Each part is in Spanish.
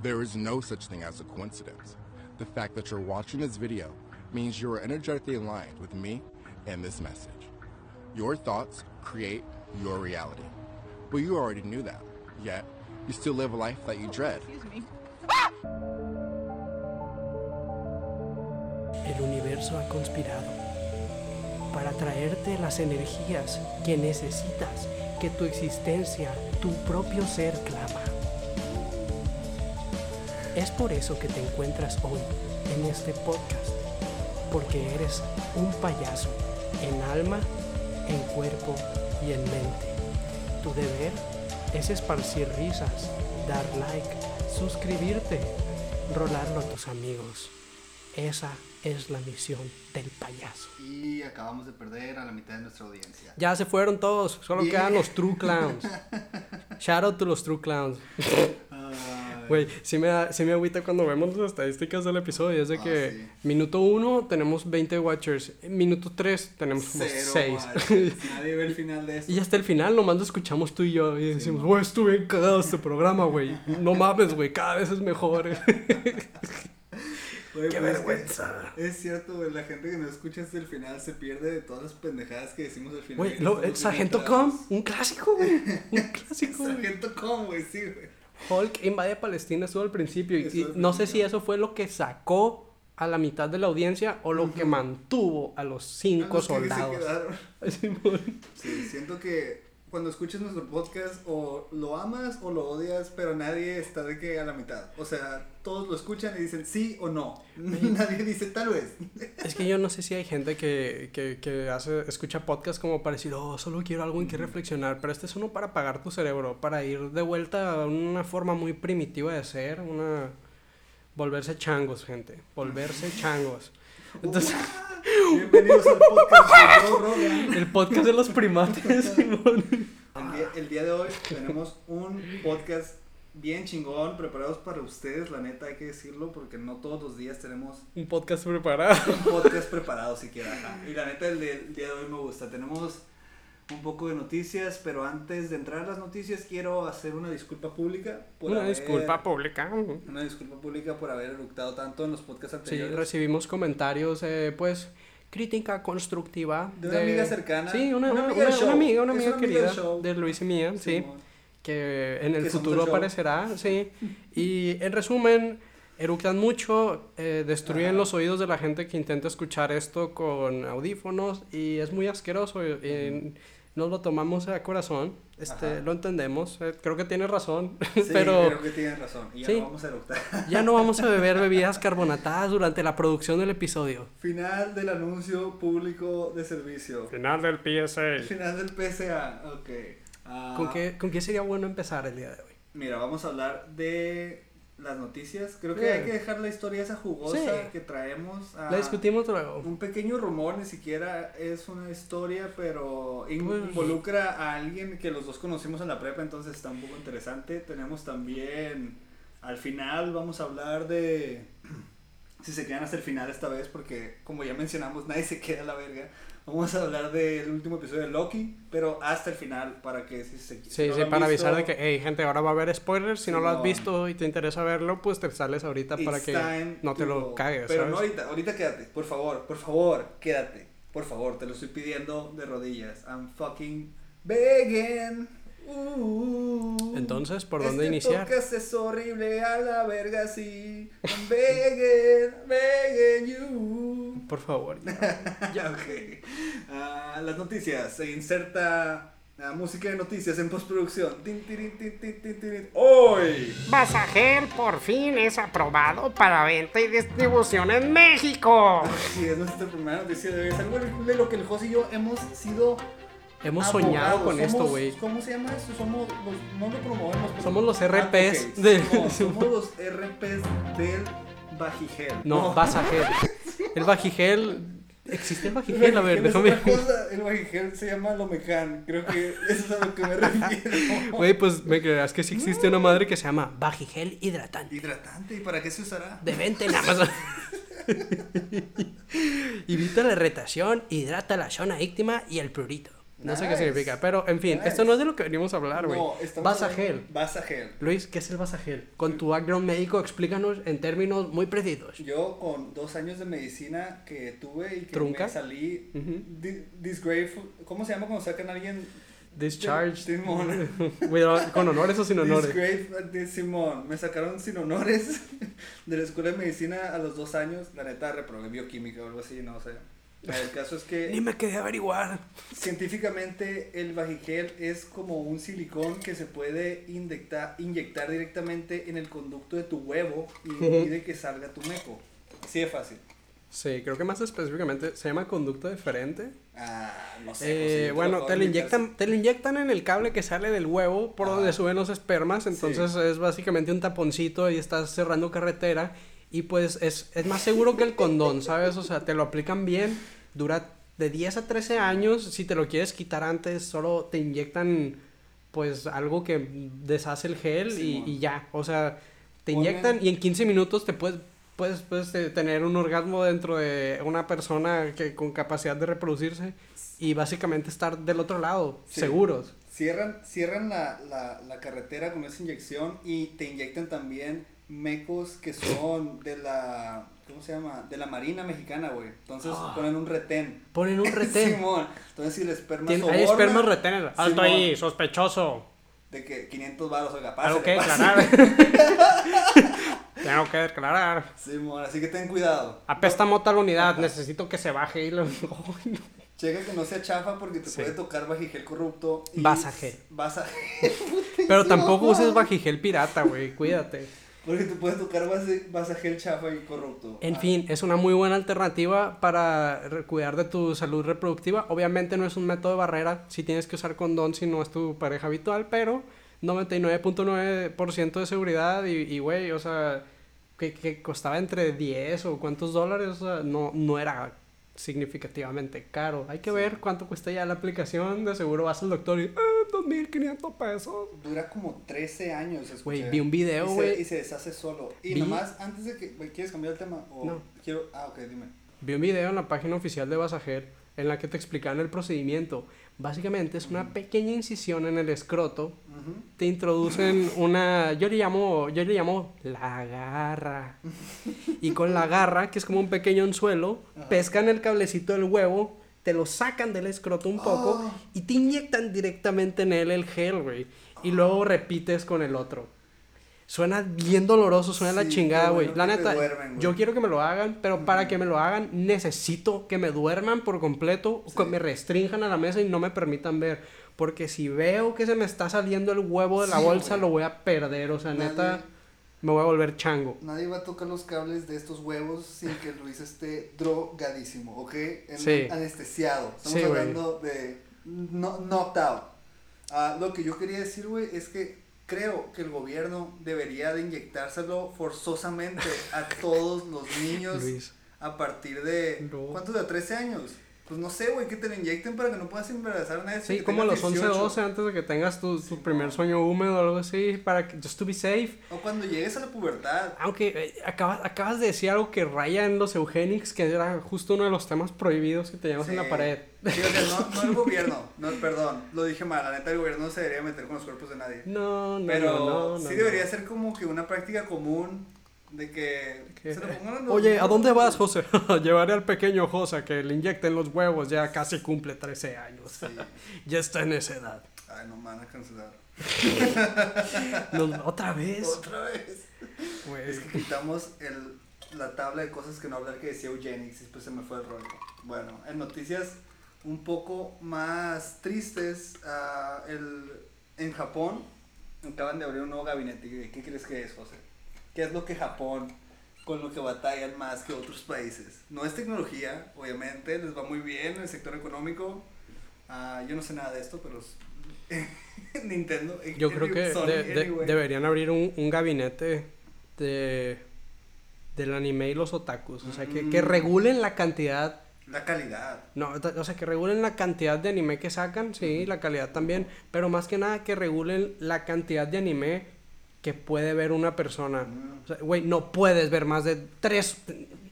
There is no such thing as a coincidence. The fact that you're watching this video means you are energetically aligned with me and this message. Your thoughts create your reality. But you already knew that. Yet, you still live a life that you dread. Excuse me. El universo ha conspirado para traerte las energías que necesitas, que tu existencia, tu propio ser clama. Es por eso que te encuentras hoy en este podcast, porque eres un payaso en alma, en cuerpo y en mente. Tu deber es esparcir risas, dar like, suscribirte, rolarlo a tus amigos. Esa es la misión del payaso. Y acabamos de perder a la mitad de nuestra audiencia. Ya se fueron todos, solo quedan los true clowns. Shout out to los true clowns. Güey, sí me, da- sí me agüita cuando vemos las estadísticas del episodio. Es de Ah, que sí. minuto 1 tenemos 20 watchers, minuto 3 tenemos como cero 6. watches. Nadie ve el final de esto. Y hasta el final nomás lo escuchamos tú y yo y decimos, güey, estuve bien cagado este programa, güey. No mames, güey, cada vez es mejor. ¡Qué pues es que vergüenza! Es cierto, güey. La gente que no escucha hasta el final se pierde de todas las pendejadas que decimos al final. Güey, Sargento. Com, un clásico, güey. Un clásico. Sargento Com, güey, sí, güey. Hulk invade Palestina estuvo al principio y, no sé si eso fue lo que sacó a la mitad de la audiencia o lo que mantuvo a los cinco A los que se soldados. Simón. Sí, siento que cuando escuchas nuestro podcast o lo amas o lo odias, pero nadie está de que a la mitad. O sea, todos lo escuchan y dicen sí o no. nadie dice tal vez. Es que yo no sé si hay gente que, que, que hace, escucha podcast como para decir, oh, solo quiero algo en que reflexionar, pero este es uno para apagar tu cerebro, para ir de vuelta a una forma muy primitiva de ser, una... Volverse changos, gente, volverse changos. Entonces, Bienvenidos al podcast de Joe Rogan. el podcast de los primates, Simón. El día, el día de hoy tenemos un podcast bien chingón, preparados para ustedes, la neta hay que decirlo, porque no todos los días tenemos Un podcast preparado. un podcast preparado siquiera. ajá. Y la neta el, de- el día de hoy me gusta. Tenemos un poco de noticias, pero antes de entrar a las noticias quiero hacer una disculpa pública. Por Una haber- disculpa pública. Una disculpa pública por haber eructado tanto en los podcasts Sí, anteriores. recibimos comentarios, eh, pues, crítica constructiva. De una amiga cercana. Sí, una, Una amiga una amiga, una amiga una amiga querida de Luis y mía, sí. Que en el Que futuro aparecerá, sí. Y en resumen, eructan mucho, eh, destruyen Ajá. los oídos de la gente que intenta escuchar esto con audífonos y es muy asqueroso. y- y nos lo tomamos a corazón, este, Ajá. lo entendemos, eh, creo que tiene razón, Sí, pero creo que tienes razón. Y ya Sí. no vamos a eructar. ya no vamos a beber bebidas carbonatadas durante la producción del episodio. Final del anuncio público de servicio. Final del PSA. Final del PSA. Ok. Ah, ¿Con qué, ¿Con qué sería bueno empezar el día de hoy? Mira, vamos a hablar de las noticias. Creo que hay que dejar la historia esa jugosa Sí. que traemos. a La discutimos luego. Un pequeño rumor, ni siquiera es una historia, pero Pues- involucra a alguien que los dos conocimos en la prepa, entonces está un poco interesante. Tenemos también, al final vamos a hablar de si se quedan hasta el final esta vez, porque como ya mencionamos, nadie se queda a la verga. Vamos a hablar del último episodio de Loki, pero hasta el final, para que si se Sí, no sí, para avisar de que, hey, gente, ahora va a haber spoilers. Si no lo has visto y te interesa verlo, pues te sales ahorita para que no te lo cagues, Pero ¿sabes? no ahorita, ahorita quédate, por favor, por favor, quédate. Por favor, te lo estoy pidiendo de rodillas. I'm fucking begging. Uh. Entonces, ¿por este dónde iniciar? podcast es horrible a la verga, sí. I'm begging, begging you. Por favor. ya, ok. Ah, las noticias. Se inserta la música de noticias en postproducción. Tin, tirin, tin, tin, tin, tirin. Hoy. Basagel por fin es aprobado para venta y distribución en México. Sí, es nuestra primera noticia de hoy. Es algo de lo que el José y yo hemos sido. Hemos abogados. soñado con esto, güey. ¿Cómo se llama esto? Somos los. No lo promovemos. pero- Somos los RPs Advocates. de- No, somos los RPs del Bajigel. No, Basagel. El Bajigel. ¿Existe el El Bajigel? A ver, déjame. cosa. El Bajigel se llama Lomecan. Creo que eso es a lo que me refiero. Güey, pues me creerás que sí existe una madre que se llama Bajigel hidratante. Hidratante. ¿Y para qué se usará? De venta en Amazon. Evita la irritación, hidrata la zona íntima y el prurito. No sé qué Nice. significa, pero en fin, Nice. esto no es de lo que venimos a hablar, güey. No, hablando- Vasagel. Luis, ¿qué es el Vasagel? Con tu background médico, explícanos en términos muy precisos. Yo con dos años de medicina que tuve y que ¿Trunca? me salí Ujú. di- disgraceful, ¿cómo se llama cuando sacan a alguien? Discharged. Simón. ¿Con honores o sin honores? Disgraceful, de Simón. Me sacaron sin honores de la escuela de medicina a los dos años. La neta reprobé bioquímica o algo así, no sé. El caso es que Ni me quedé a averiguar. Científicamente el Vagigel es como un silicón que se puede inyectar, inyectar directamente en el conducto de tu huevo y impide que salga tu meco. Sí es fácil. Sí, creo que más específicamente se llama conducto deferente. Ah, no sé. Eh, yo bueno, te lo de inyectan, te lo inyectan en el cable que sale del huevo por Ajá. donde suben los espermas, entonces es básicamente un taponcito y estás cerrando carretera y pues es, es más seguro que el condón, ¿sabes? O sea, te lo aplican bien, dura de 10 a 13 años, si te lo quieres quitar antes, solo te inyectan pues algo que deshace el gel y, ya, o sea, te inyectan y en 15 minutos te puedes... Puedes, puedes tener un orgasmo dentro de una persona que con capacidad de reproducirse y básicamente estar del otro lado, Sí. seguros. Cierran, cierran la, la, la carretera con esa inyección y te inyectan también mecos que son de la. ¿Cómo se llama? De la Marina Mexicana, güey. Entonces Ah. ponen un retén. Ponen un retén. Simón. Entonces si el esperma soborna, hay espermas retenes. Alto Simón, ahí, sospechoso. De que 500 baros, oiga, Algo pásale, que declarar. Tengo que declarar. Simón, así que ten cuidado. Apesta mota la unidad, necesito que se baje y lo... No. Checa que no sea chafa porque te Sí. puede tocar vagigel corrupto. y- Vasagel. Vasagel. Pero tampoco uses vagigel pirata, güey, cuídate. Porque te puede tocar vasagel chafa y corrupto. En Ah, fin, es una muy buena alternativa para cuidar de tu salud reproductiva. Obviamente no es un método de barrera si tienes que usar condón si no es tu pareja habitual, pero 99.9% de seguridad y, güey, o sea, que, que costaba entre 10 o cuántos dólares, o sea, no, no era significativamente caro. Hay que ver cuánto cuesta ya la aplicación, de seguro vas al doctor y, eh, 2.500 pesos. Dura como 13 años. Güey, vi un video, Y se- güey. Y se deshace solo. Y Vi- nomás, antes de que. güey, ¿Quieres cambiar el tema? O No. Quiero. Ah, ok, dime. Vi un video en la página oficial de Basajer en la que te explican el procedimiento. Básicamente es una pequeña incisión en el escroto. Ujú. Te introducen una, yo le llamo, yo le llamo la garra. Y con la garra, que es como un pequeño anzuelo, Ajá. pescan el cablecito del huevo, te lo sacan del escroto un poco Oh. y te inyectan directamente en él el gel, güey. Y luego repites con el otro. Suena bien doloroso, suena la Sí, chingada, qué güey. bueno La neta, duermen, yo quiero que me lo hagan, pero para que me lo hagan necesito que me duerman por completo, o que Sí. me restrinjan a la mesa y no me permitan ver. Porque si veo que se me está saliendo el huevo de la Sí, bolsa, güey. lo voy a perder. O sea, Nadie- neta, me voy a volver chango. Nadie va a tocar los cables de estos huevos sin que Luis esté drogadísimo, ¿ok? En- Sí. Anestesiado. Estamos Sí, hablando de no, knocked out. Ah, lo que yo quería decir, güey, es que creo que el gobierno debería de inyectárselo forzosamente a todos los niños Luis. a partir de... No. ¿Cuántos de 13 años? Pues no sé, güey, que te lo inyecten para que no puedas embarazar a nadie. Sí, como los 11, 18. 12, antes de que tengas tu, tu Sí, primer no. sueño húmedo o algo así, para que, just to be safe. O cuando llegues a la pubertad. Aunque eh, acabas, acabas de decir algo que raya en los eugenics, que era justo uno de los temas prohibidos que teníamos en la Sí. pared. Sí, o sea, no, no el gobierno, no, perdón, lo dije mal, la neta el gobierno no se debería meter con los cuerpos de nadie. No, no, Pero no, no, sí debería ser como que una práctica común de que ¿Qué? se lo pongan a los Oye, ¿a dónde vas, José? Llevaré al pequeño José a que le inyecten los huevos, ya casi cumple 13 años. Sí. ya está en esa edad. Ay, no me van a cancelar. ¿Otra vez? Otra vez. Es que quitamos el, la tabla de cosas que no hablar que decía Eugenics y después se me fue el rollo. Bueno, en noticias un poco más tristes, ah, el, en Japón acaban de abrir un nuevo gabinete. ¿Qué crees que es, José? ¿Qué es lo que Japón con lo que batallan más que otros países? No es tecnología, obviamente, les va muy bien en el sector económico. Ah, yo no sé nada de esto, pero Nintendo. Yo creo que Sony, de- de- anyway. deberían abrir un, un gabinete de del anime y los otakus. O sea, que, que Mm. regulen la cantidad. La calidad. No, o sea, que regulen la cantidad de anime que sacan, sí, la calidad también. Pero más que nada que regulen la cantidad de anime que puede ver una persona. Mm. O sea, güey, no puedes ver más de tres.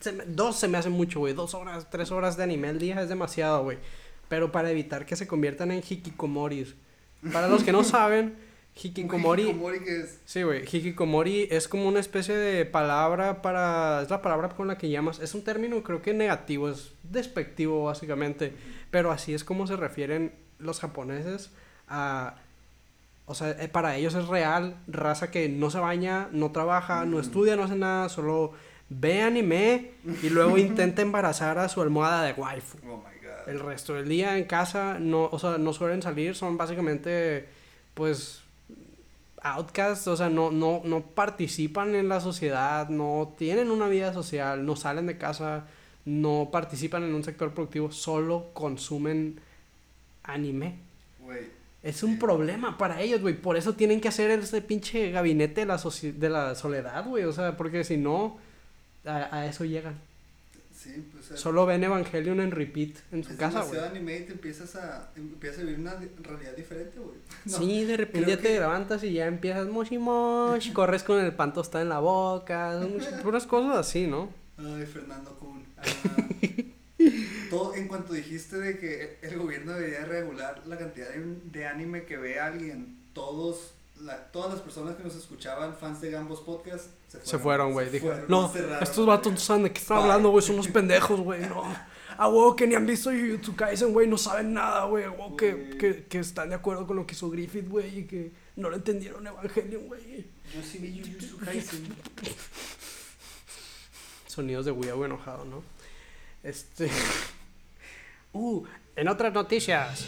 se me- dos se me hace mucho, güey. Dos horas, tres horas de anime al día es demasiado, güey. pero para evitar que se conviertan en hikikomoris. Para los que no saben, hikikomori... Hikikomori que es. Sí, güey, hikikomori es como una especie de palabra para... Es la palabra con la que llamas... Es un término creo que negativo, es despectivo básicamente, pero así es como se refieren los japoneses a... O sea, eh, para ellos es real, raza que no se baña, no trabaja, no estudia, no hace nada, solo ve anime y luego intenta embarazar a su almohada de waifu. Oh my god. El resto del día en casa no, o sea, no suelen salir, son básicamente, pues, outcasts, o sea, no, no, no participan en la sociedad, no tienen una vida social, no salen de casa, no participan en un sector productivo, solo consumen anime. Güey. Es un problema para ellos, güey. Por eso tienen que hacer ese pinche gabinete de la, soci- de la soledad, güey. O sea, porque si no, a, a eso llegan. Sí, pues. sea, Solo ven Evangelion en repeat en su casa, güey. anime y te empiezas a, empiezas a vivir una realidad diferente, güey. No, Sí, de repente ya te que- levantas y ya empiezas moshi moshi, corres con el pan tostado en la boca, puras cosas así, ¿no? Ay, Fernando Kuhn. Ah, todo, en cuanto dijiste de que el gobierno debería regular la cantidad de, de anime que ve alguien, todos, la- todas las personas que nos escuchaban, fans de Gambos Podcast, se fueron. Güey. se Dije, fueron, no, estos vatos no güey. saben de qué están hablando, güey, son unos pendejos, güey, no. A huevo que ni han visto Jujutsu Kaisen, güey, no saben nada, güey. Que, Güey. que, que están de acuerdo con lo que hizo Griffith, güey, y que no lo entendieron Evangelion, güey. Yo sí vi Jujutsu Kaisen. Sonidos de Weabo enojado, ¿no? Este. Uh, en otras noticias,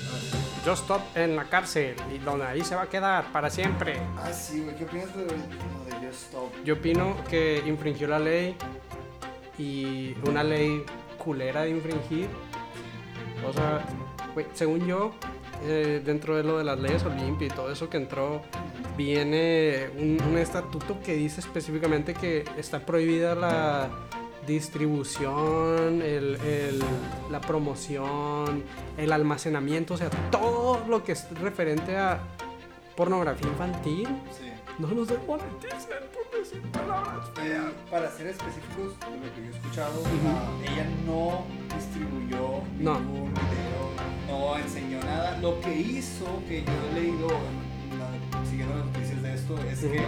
Just Stop en la cárcel y donde ahí se va a quedar para siempre. Ah, sí, güey. ¿Qué opinas de de Just Stop? Yo opino que infringió la ley y una ley culera de infringir. O sea, güey, según yo, eh, dentro de lo de las leyes Olimpia y todo eso que entró, viene un, un estatuto que dice específicamente que está prohibida la distribución, el, el- la promoción, el almacenamiento, o sea, todo lo que es referente a pornografía infantil. Sí. No nos desmoneticen por decir palabras feas. Para ser específicos, de lo que yo he escuchado, ella no distribuyó No. ningún video, no enseñó nada. Lo que hizo, que yo he leído en la- siguiendo las noticias de esto, es que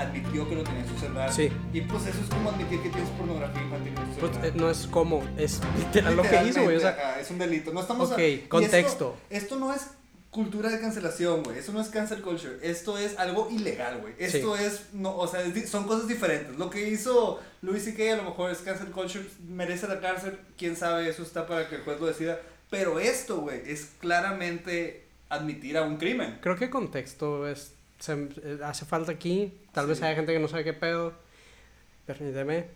admitió que lo tenía en su celular. Sí. Y pues eso es como admitir que tienes pornografía infantil en tu Pues, celular. eh, no es como, es literal lo que hizo, güey. O sea, ajá, es un delito. No estamos a- Ok, y esto- contexto. Esto, no es cultura de cancelación, güey. Eso no es cancel culture. Esto es algo ilegal, güey. Esto es, no, o sea, es son cosas diferentes. Lo que hizo Louis C.K. a lo mejor es cancel culture, merece la cárcel. Quién sabe, eso está para que el juez lo decida. Pero esto, güey, es claramente admitir a un crimen. creo que contexto es, se- eh, hace falta aquí. Tal vez haya gente que no sabe qué pedo. Permíteme.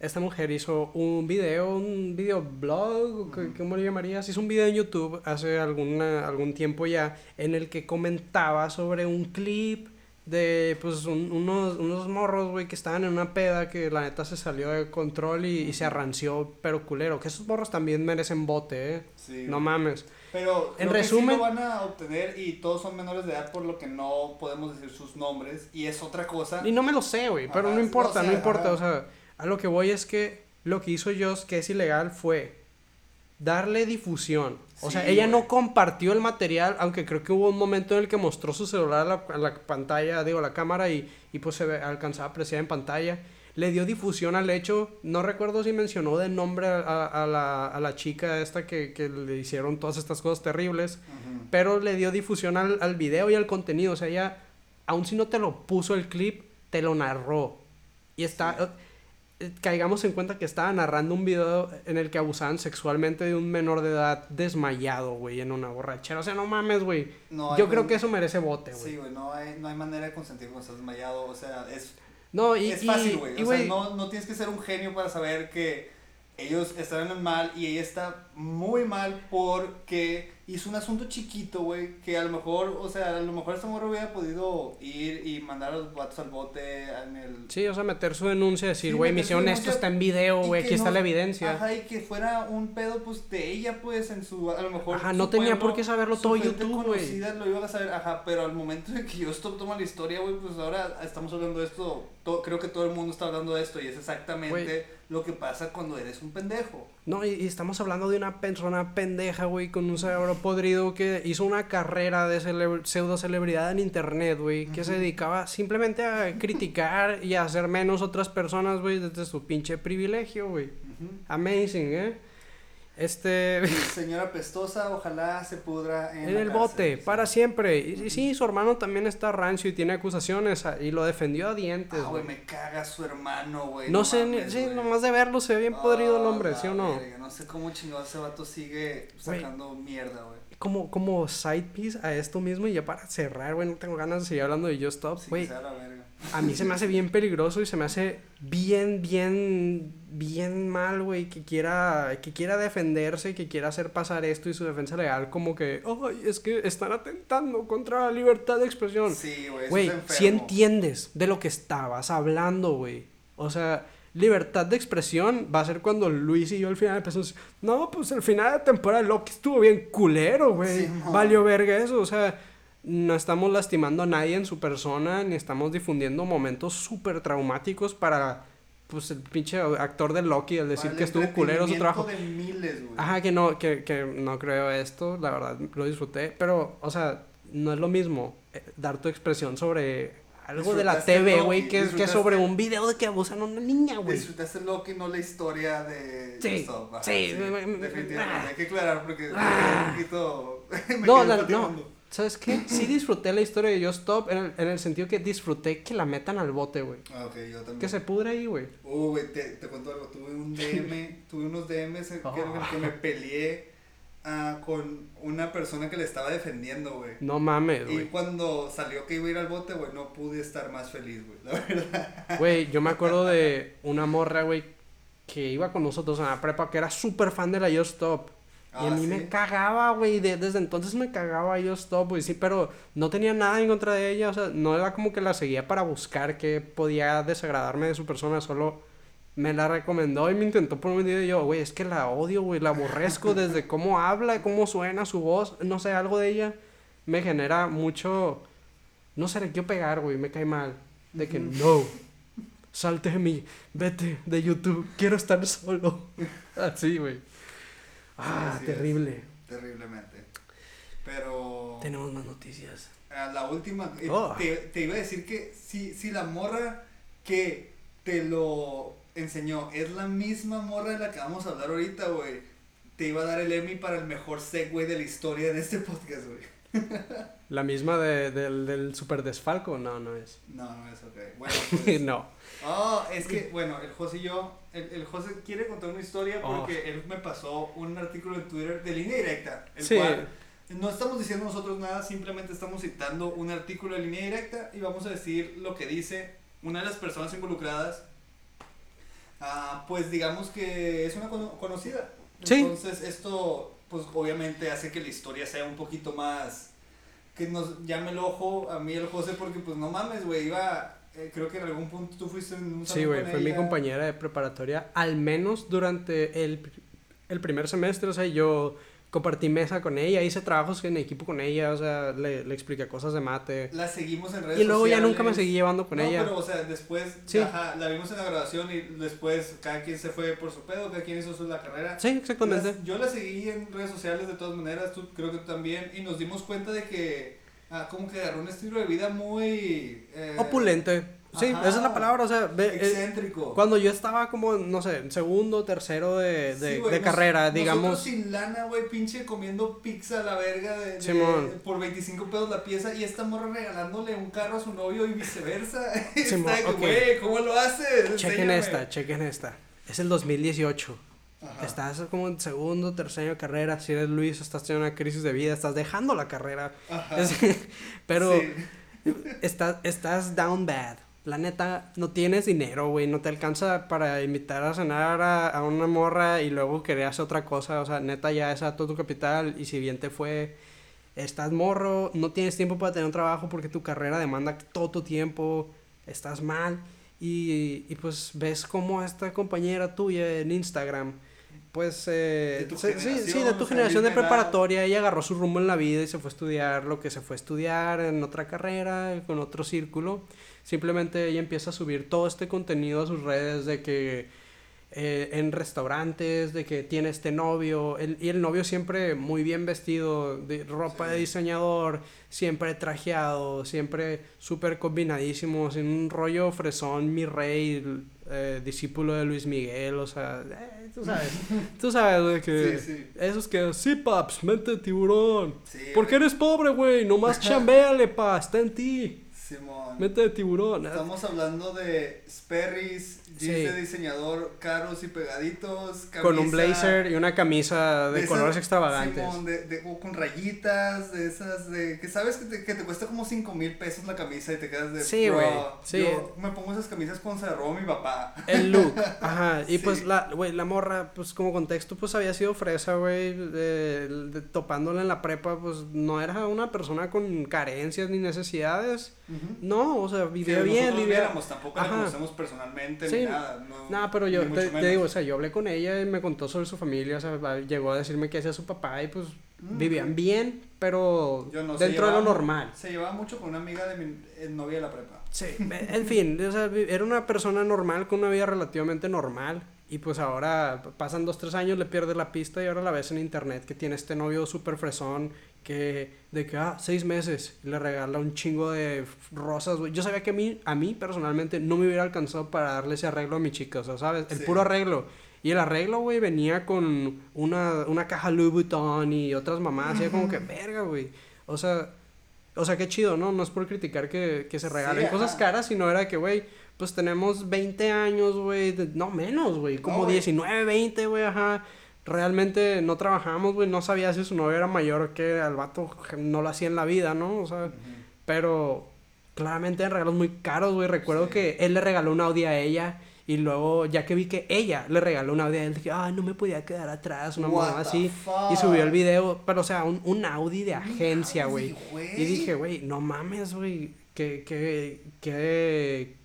Esta mujer hizo un video, un videoblog, ¿qué- ¿cómo le llamarías? Hizo un video en YouTube hace alguna, algún tiempo ya en el que comentaba sobre un clip de pues un- unos, unos morros, güey, que estaban en una peda que la neta se salió de control y, y se arranció, pero culero. Que esos morros también merecen bote, ¿eh? Sí, No mames. Pero En lo que resumen- sí lo van a obtener y todos son menores de edad por lo que no podemos decir sus nombres y es otra cosa. Y no me lo sé, güey, pero no importa, no importa. ajá. O sea, a lo que voy es que lo que hizo Joss, que es ilegal, fue darle difusión. O sea, ella no compartió el material, aunque creo que hubo un momento en el que mostró su celular a la, a la pantalla, digo, a la cámara, y, y pues se alcanzaba a apreciar en pantalla. Le dio difusión al hecho, no recuerdo si mencionó de nombre a, a- a la, a la chica esta que, que le hicieron todas estas cosas terribles pero le dio difusión al, al video y al contenido. O sea, ella, aun si no te lo puso el clip, te lo narró. Y está. eh, Caigamos en cuenta que estaba narrando un video en el que abusaban sexualmente de un menor de edad desmayado, güey, en una borrachera. O sea, no mames, güey. No Yo creo que eso merece bote, güey. Sí, güey, no hay, no hay manera de consentir cuando estás desmayado. O sea, es, no, y. es y- fácil, güey. y, O sea, no, no tienes que ser un genio para saber que ellos están en el mal y ella está muy mal porque hizo un asunto chiquito, güey, que a lo mejor, o sea, a lo mejor esta mujer hubiera podido ir y mandar a los vatos al bote en el... Sí, o sea, meter su denuncia, decir, Sí, güey, meter su misión, esto está en video, y güey, aquí está la evidencia. Ajá, y que fuera un pedo, pues, de ella, pues, en su, a lo mejor... Ajá, no tenía pueblo, por qué saberlo todo YouTube, güey. conocida lo iba a saber, ajá, pero al momento de que yo esto toma la historia, güey, pues ahora estamos hablando de esto, creo que todo el mundo está hablando de esto y es exactamente lo que pasa cuando eres un pendejo. No, y, y estamos hablando de una persona pendeja, güey, con un cerebro podrido que hizo una carrera de cele- pseudo celebridad en internet, güey, que se dedicaba simplemente a criticar y a hacer menos otras personas, güey, desde su pinche privilegio, güey. Amazing, ¿eh? Este... Señora pestosa, ojalá se pudra en, En el cárcel. bote, para siempre. Y, y sí, su hermano también está rancio y tiene acusaciones ah, y lo defendió a dientes, Ah, güey, me caga su hermano, güey. No sé, ni- mames, sí, nomás de verlo se ve bien podrido el Ah, hombre, ¿sí o no? verga, No sé cómo chingado ese vato sigue sacando mierda, güey. Como, como side piece a esto mismo y ya para cerrar, güey, no tengo ganas de seguir hablando de Just Stop, Sí, güey. verga. A mí se me hace bien peligroso y se me hace bien, bien, bien mal, güey, que quiera, que quiera defenderse, que quiera hacer pasar esto y su defensa legal como que, ay, es que están atentando contra la libertad de expresión. Sí, güey, Güey, es si entiendes de lo que estabas hablando, güey. O sea, libertad de expresión va a ser cuando Luis y yo al final empezamos, no, pues el final de temporada de Loki estuvo bien culero, güey. Sí. Valió verga eso, o sea, no estamos lastimando a nadie en su persona, ni estamos difundiendo momentos súper traumáticos para, pues, el pinche actor de Loki al decir que estuvo culero su trabajo. de miles, güey. Ajá, que no, que, que no creo esto, la verdad, lo disfruté, pero, o sea, no es lo mismo eh, dar tu expresión sobre algo de la TV, güey, que, que sobre un video de que abusan a una niña, güey. Disfrutaste Loki, no la historia de Sí, ajá, sí, me- definitivamente. ah. Hay que aclarar porque Ah. un poquito me No, la- no, ¿sabes qué? Sí disfruté la historia de Just Stop en el, en el sentido que disfruté que la metan al bote, güey. Ah, ok, yo también. Que se pudre ahí, güey. Uh, güey, te, te cuento algo. Tuve un DM, tuve unos DMs en que, el que me peleé ah, con una persona que le estaba defendiendo, güey. No mames, Y güey. cuando salió que iba a ir al bote, güey, no pude estar más feliz, güey, la verdad. Güey, yo me acuerdo de una morra, güey, que iba con nosotros en la prepa, que era súper fan de la Just Stop. Y a Ah, mí ¿sí? me cagaba, güey. de- desde entonces me cagaba Just Stop, güey. Sí, pero no tenía nada en contra de ella. O sea, no era como que la seguía para buscar que podía desagradarme de su persona. Solo me la recomendó y me intentó por un video. Y yo, güey, es que la odio, güey. La aborrezco desde cómo habla, cómo suena su voz. No sé, algo de ella me genera mucho. No sé, le quiero pegar, güey. Me cae mal. De que no. Salte de mí. Vete de YouTube. Quiero estar solo. Así, güey. Ah, es. terrible. Terriblemente. Pero. Tenemos más noticias. la última, eh, Oh. te, te iba a decir que si, si la morra que te lo enseñó es la misma morra de la que vamos a hablar ahorita, güey, te iba a dar el Emmy para el mejor segue de la historia de este podcast, güey. La misma de- del, del super desfalco. No, no es. No, no es ok. Bueno, pues. no. Oh, es que, bueno, el José y yo, el, el José quiere contar una historia Oh. porque él me pasó un artículo en Twitter de línea directa, el Sí. cual no estamos diciendo nosotros nada, simplemente estamos citando un artículo de línea directa y vamos a decir lo que dice una de las personas involucradas. Ah, pues digamos que es una cono- conocida. Sí. Entonces esto, pues obviamente hace que la historia sea un poquito más que nos llame el ojo a mí al José porque pues no mames, güey, iba eh, creo que en algún punto tú fuiste en un Sí, güey. Fue mi ella. compañera de preparatoria. Al menos durante el, el primer semestre. O sea, yo compartí mesa con ella. Hice trabajos en equipo con ella. O sea, le, le expliqué cosas de mate. La seguimos en redes Y luego ya sociales. nunca me seguí llevando con no, ella. pero o sea, después Sí. ajá, la vimos en la grabación y después cada quien se fue por su pedo, cada quien hizo su la carrera. Sí, exactamente. Las- yo la seguí en redes sociales de todas maneras, tú creo que tú también, y nos dimos cuenta de que ah, como que agarró un estilo de vida muy... eh, Opulente. Sí, ajá. esa es la palabra. O sea, ve, eh, Excéntrico. cuando yo estaba como, no sé, en segundo, tercero de, de, Sí, güey, de nos- carrera, digamos. sin lana, güey, pinche comiendo pizza a la verga de, de- por 25 pesos la pieza y esta morra regalándole un carro a su novio y viceversa. Simón, Está de que, ok. güey, ¿cómo lo haces? Chequen Enséñame. esta, chequen esta. Es el 2018. Ajá. Estás como en segundo, tercer año de carrera. Si eres Luis, estás teniendo una crisis de vida, estás dejando la carrera. Ajá. Es- pero Sí. estás, estás down bad. La neta, no tienes dinero, güey. No te alcanza para invitar a cenar a, a una morra y luego querías otra cosa. O sea, neta, ya es a todo tu capital. Y si bien te fue, estás morro, no tienes tiempo para tener un trabajo porque tu carrera demanda todo tu tiempo. Estás mal. Y, y pues ves como esta compañera tuya en Instagram. Pues, eh, De sí, sí, de tu generación de preparatoria, ella agarró su rumbo en la vida y se fue a estudiar lo que se fue a estudiar en otra carrera, con otro círculo. Simplemente ella empieza a subir todo este contenido a sus redes de que eh, en restaurantes, de que tiene este novio, el- y el novio siempre muy bien vestido, de ropa de diseñador, siempre trajeado, siempre súper combinadísimos, en un rollo fresón, mi rey, eh, discípulo de Luis Miguel, o sea, eh, tú sabes, tú sabes, güey, que Sí, sí. esos que, sí, paps, mente de tiburón, Sí, porque eres pobre, güey, nomás chambéale, pa, está en ti, Simón. mente de tiburón. Estamos hablando de Sperry's, jeans Sí. de diseñador caros y pegaditos, Con un blazer y una camisa de, colores extravagantes. Simón, de, de- o con rayitas, de esas, de que sabes que te, que te cuesta como 5 mil pesos la camisa y te quedas de. Sí, "Bro, güey, sí. Yo me pongo esas camisas cuando se robó mi papá. El look, ajá. Y Sí. pues la, güey, la morra, pues como contexto, pues había sido fresa, güey. topándola en la prepa, pues no era una persona con carencias ni necesidades. No, o sea, vivía bien, nosotros vivía. viéramos, tampoco la conocemos personalmente Sí. Nada. No, pero yo te, digo, o sea, yo hablé con ella y me contó sobre su familia, o sea, llegó a decirme que hacía su papá y pues Mm, vivían bien, pero Yo no, dentro de lo llevaba- normal. Se llevaba mucho con una amiga de mi eh, novia de la prepa. Sí, en fin, o sea, vi- era una persona normal con una vida relativamente normal. Y pues ahora pasan dos, tres años, le pierde la pista y ahora la ves en internet que tiene este novio súper fresón que de que, ah, seis meses, y le regala un chingo de rosas, güey. Yo sabía que a mí, a mí personalmente no me hubiera alcanzado para darle ese arreglo a mi chica, o sea, ¿sabes? El Sí. puro arreglo. Y el arreglo, güey, venía con una, una caja Louis Vuitton y otras mamás, y era como que, verga, güey. O sea, o sea, qué chido, ¿no? No es por criticar que, que se Sí, regalen cosas caras, sino era que, güey, pues tenemos 20 años, güey, no menos, güey, como güey. 19, 20, güey, ajá. Realmente no trabajamos, güey, no sabía si su novio era mayor que al vato, no lo hacía en la vida, ¿no? O sea, pero claramente eran regalos muy caros, güey. Recuerdo Sí. que él le regaló un Audi a ella y luego, ya que vi que ella le regaló un Audi a él, dije, ah, no me podía quedar atrás, una mamá así. fuck? Y subió el video, pero o sea, un, un Audi de agencia, güey. Y dije, güey, no mames, güey, que, que, que,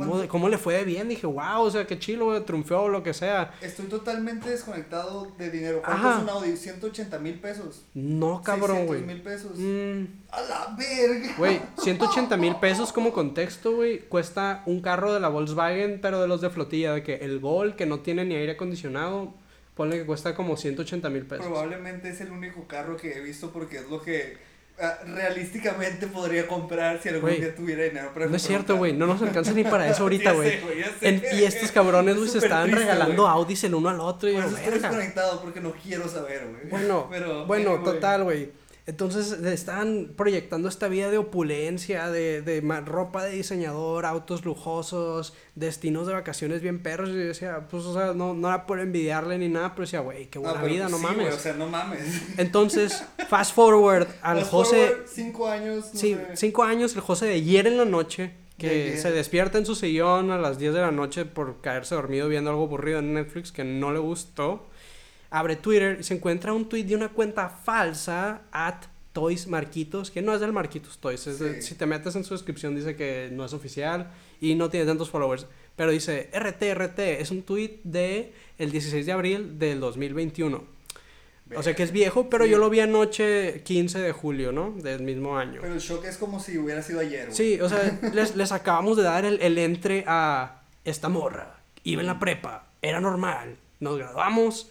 ¿cómo. ¿cómo le fue de bien? Dije, wow, o sea, qué chilo, triunfó o lo que sea. Estoy totalmente desconectado de dinero. ¿Cuánto Ajá. es un Audi? 180 mil pesos. No, cabrón, 600 güey. mil pesos. Mm, A la verga. Güey, 180 mil pesos como contexto, güey, cuesta un carro de la Volkswagen, pero de los de flotilla, de que el Gol, que no tiene ni aire acondicionado, ponle que cuesta como 180 mil pesos. Probablemente es el único carro que he visto porque es lo que ah, realísticamente podría comprar si algún Güey, día tuviera dinero para No es cierto, güey, no nos alcanza ni para eso ahorita, güey. Y estos cabrones, Es güey, se estaban triste, regalando güey. Audis el uno al otro y yo, eso estoy desconectado porque no quiero saber, güey. Bueno, Pero, bueno, anyway. total, güey. Entonces le estaban proyectando esta vida de opulencia, de, de ropa de diseñador, autos lujosos, destinos de vacaciones bien perros. Y yo decía, pues, o sea, no, no era por envidiarle ni nada, pero decía, güey, qué buena pero vida, no sí, mames. o sea, no mames. Entonces, fast forward al Fast José. forward, Cinco años. no Sí, sé. cinco años, el José de ayer en la noche, que se despierta en su sillón a las 10 de la noche por caerse dormido viendo algo aburrido en Netflix que no le gustó. Abre Twitter y se encuentra un tweet de una cuenta falsa, at Toys Marquitos, que no es del Marquitos Toys. es de- Sí. si te metes en su descripción dice que no es oficial y no tiene tantos followers. Pero dice RTRT, es un tweet de el 16 de abril del 2021. O sea que es viejo, pero Sí. yo lo vi anoche 15 de julio, ¿no? Del mismo año. Pero el shock es como si hubiera sido ayer, güey. Sí, o sea, les, les acabamos de dar el, el entre a esta morra. Iba en la prepa, era normal. Nos graduamos,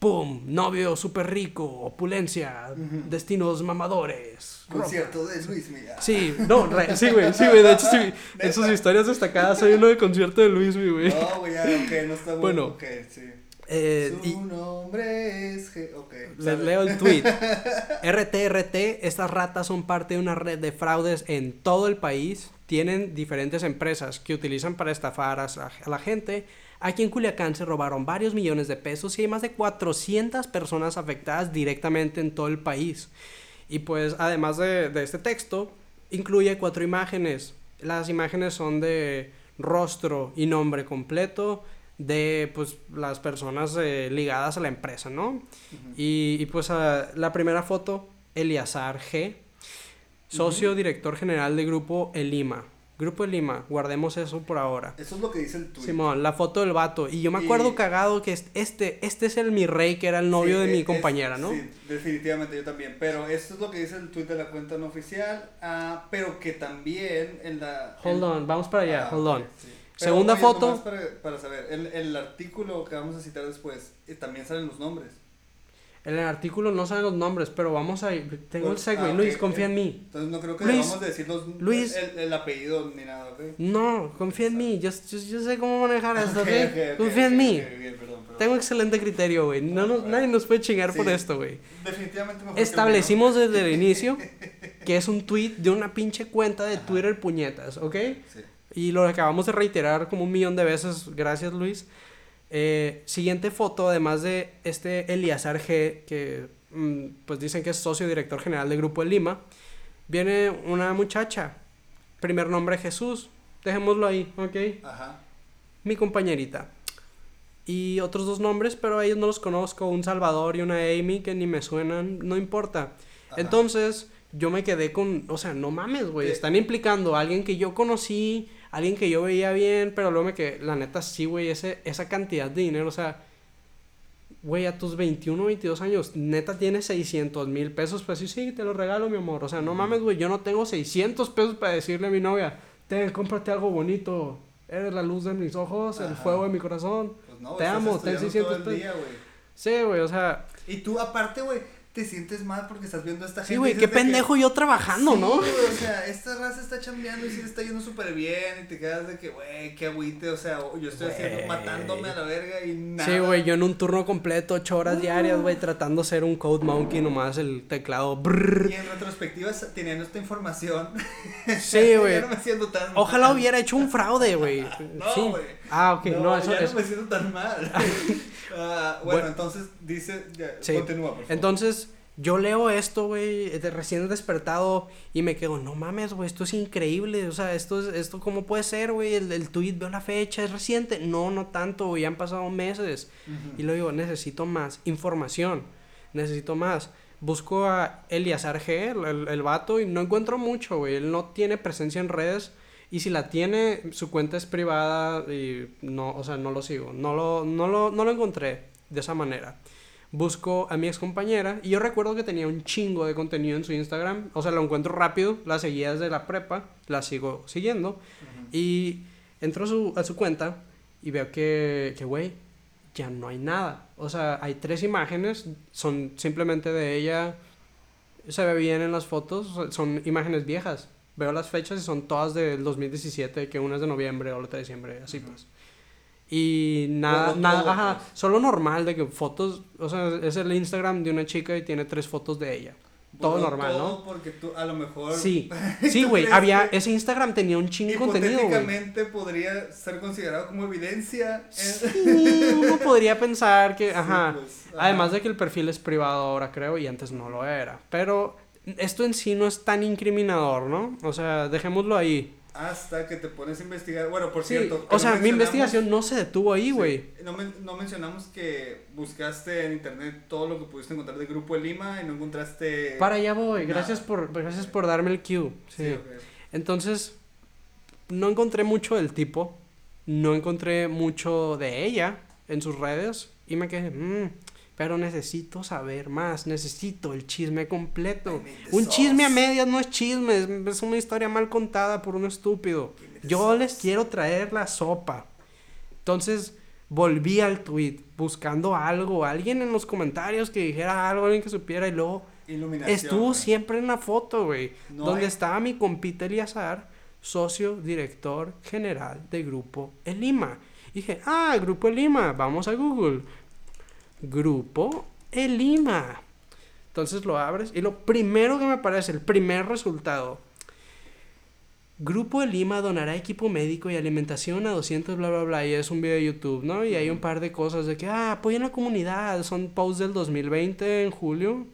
¡pum! Novio súper rico, opulencia, destinos mamadores. ropa. Concierto de Luis Miguel. Sí, no, re- sí, güey, sí, güey. De hecho, sí, en sus historias destacadas hay uno de concierto de Luis, güey. No, güey, ya, ok, no está Bueno. Ok, sí. Eh, Su y nombre es. G- Ok. les leo el tweet. RTRT, estas ratas son parte de una red de fraudes en todo el país. Tienen diferentes empresas que utilizan para estafar a la gente. Aquí en Culiacán se robaron varios millones de pesos y hay más de 400 personas afectadas directamente en todo el país. Y pues además de, de este texto, incluye cuatro imágenes. Las imágenes son de rostro y nombre completo de pues las personas eh, ligadas a la empresa, ¿no? y, y, pues ah, la primera foto, Eliazar G, socio director general de Grupo El Lima. Grupo El Lima, guardemos eso por ahora. Eso es lo que dice el tweet. Simón, la foto del vato. Y yo me acuerdo Y- cagado que es- este, este es el mi rey, que era el novio Sí, de mi compañera, ¿no? Sí, definitivamente yo también. Pero esto es lo que dice el tweet de la cuenta no oficial. ah, pero que también en la. Hold en- on, vamos para allá, Ah, hold on. sí. Segunda foto. para saber, el, el artículo que vamos a citar después, eh, también salen los nombres. En el artículo no salen los nombres, pero vamos a ir. Tengo el Pues, segue. ah, Luis, ok, confía eh, en mí. Entonces no creo que Luis, debamos de decir los, Luis. El, el apellido ni nada, ¿ok? No, confía en mí. Yo, yo, yo sé cómo manejar esto, ¿ok? Ok, ok, ok, confía en mí. perdón, perdón. Tengo excelente criterio, güey. No, nos- nadie nos puede chingar por Sí. esto, güey. Definitivamente mejor que el Establecimos desde el inicio que es un tweet de una pinche cuenta de Twitter puñetas, ¿ok? Sí. Y lo acabamos de reiterar como un millón de veces. Gracias, Luis. Eh, siguiente foto, además de este Eliazar G, que mm, pues dicen que es socio director general del Grupo de Lima, viene una muchacha. Primer nombre Jesús. Dejémoslo ahí, ¿ok? Ajá. Mi compañerita. Y otros dos nombres, pero a ellos no los conozco. Un Salvador y una Amy que ni me suenan. No importa. Ajá. Entonces, yo me quedé con, o sea, no mames, güey, están implicando a alguien que yo conocí, alguien que yo veía bien, pero luego me quedé, la neta sí, güey, ese, esa cantidad de dinero, o sea, güey, a tus 21, 22 años, neta tienes 600 mil pesos, pues sí, sí, te lo regalo, mi amor, o sea, no mames, güey, yo no tengo 600 pesos para decirle a mi novia, ten, cómprate algo bonito, eres la luz de mis ojos, el fuego de mi corazón, Pues no, te amo, ten estudiando 600 todo el pesos. día. Sí, güey, o sea, Y tú, aparte, güey, te sientes mal porque estás viendo a esta gente. sí, güey, qué que- pendejo yo trabajando, Sí, ¿no? o sea, esta raza está chambeando y sí le está yendo súper bien y te quedas de que, güey, qué agüite, o sea, yo estoy haciendo, matándome a la verga y nada. Sí, güey, yo en un turno completo, ocho horas diarias, güey, tratando de ser un code monkey, nomás el teclado. brrr. Y en retrospectiva, teniendo esta información, Sí, güey. ya no me siento tan Ojalá mal. hubiera hecho un fraude, güey. No, sí. güey. Ah, ok, no, eso ya es. no me siento tan mal. Ah, bueno, Bueno. entonces dice, ya, Sí. continúa, por favor. Entonces, yo leo esto, güey, de recién despertado y me quedo, no mames, güey, esto es increíble. O sea, esto es, esto cómo puede ser, güey. El, el tweet, veo la fecha, es reciente. No, no tanto, güey, ya han pasado meses. Y lo digo, necesito más información, necesito más. Busco a Eliazar G, el, el, el vato, y no encuentro mucho, güey. Él no tiene presencia en redes. Y si la tiene, su cuenta es privada y no, o sea, no lo sigo. No lo, no lo, no lo encontré de esa manera. Busco a mi ex compañera y yo recuerdo que tenía un chingo de contenido en su Instagram. O sea, lo encuentro rápido, la seguía desde la prepa, la sigo siguiendo. Y entro a su, a su cuenta y veo que, que, güey, ya no hay nada. O sea, hay tres imágenes, son simplemente de ella. Se ve bien en las fotos, son imágenes viejas. Veo las fechas y son todas del 2017, que una es de noviembre otra de diciembre, así pues. Y nada, Todo, nada, ajá, pues. solo normal de que fotos, o sea, es el Instagram de una chica y tiene tres fotos de ella. Todo Borró normal, todo ¿no? Porque tú, a lo mejor. Sí, sí, ¿Tú güey, había, ese Instagram tenía un chingo contenido. Hipotéticamente podría ser considerado como evidencia. en- Sí, uno podría pensar que, ajá. pues, ajá. Además de que el perfil es privado ahora, creo, y antes no lo era. Pero esto en sí no es tan incriminador, ¿no? O sea, dejémoslo ahí. Hasta que te pones a investigar. Bueno, por Sí, cierto. o sea, no mi investigación no se detuvo ahí, Sí, güey. no, men- no mencionamos que buscaste en internet todo lo que pudiste encontrar del grupo de Lima y no encontraste. Para allá voy. nada. Gracias por, gracias por darme el cue. Sí. Sí. Entonces, no encontré mucho del tipo. No encontré mucho de ella en sus redes. Y me quedé, "Mm, pero necesito saber más. Necesito el chisme completo. Un chisme a medias no es chisme. Es, es una historia mal contada por un estúpido. Yo les quiero traer la sopa. Entonces, volví al tweet buscando algo. Alguien en los comentarios que dijera algo, alguien que supiera. Y luego. Estuvo siempre en la foto, güey. No donde hay- estaba mi compita Eliazar, socio director general de Grupo El Lima. Y dije, ah, Grupo El Lima, vamos a Google. Grupo El Lima. Entonces lo abres y lo primero que me aparece, el primer resultado. Grupo de Lima donará equipo médico y alimentación a 200 bla bla bla y es un video de YouTube, ¿no? Y hay un par de cosas de que, ah, apoyen la comunidad, son posts del 2020 en julio.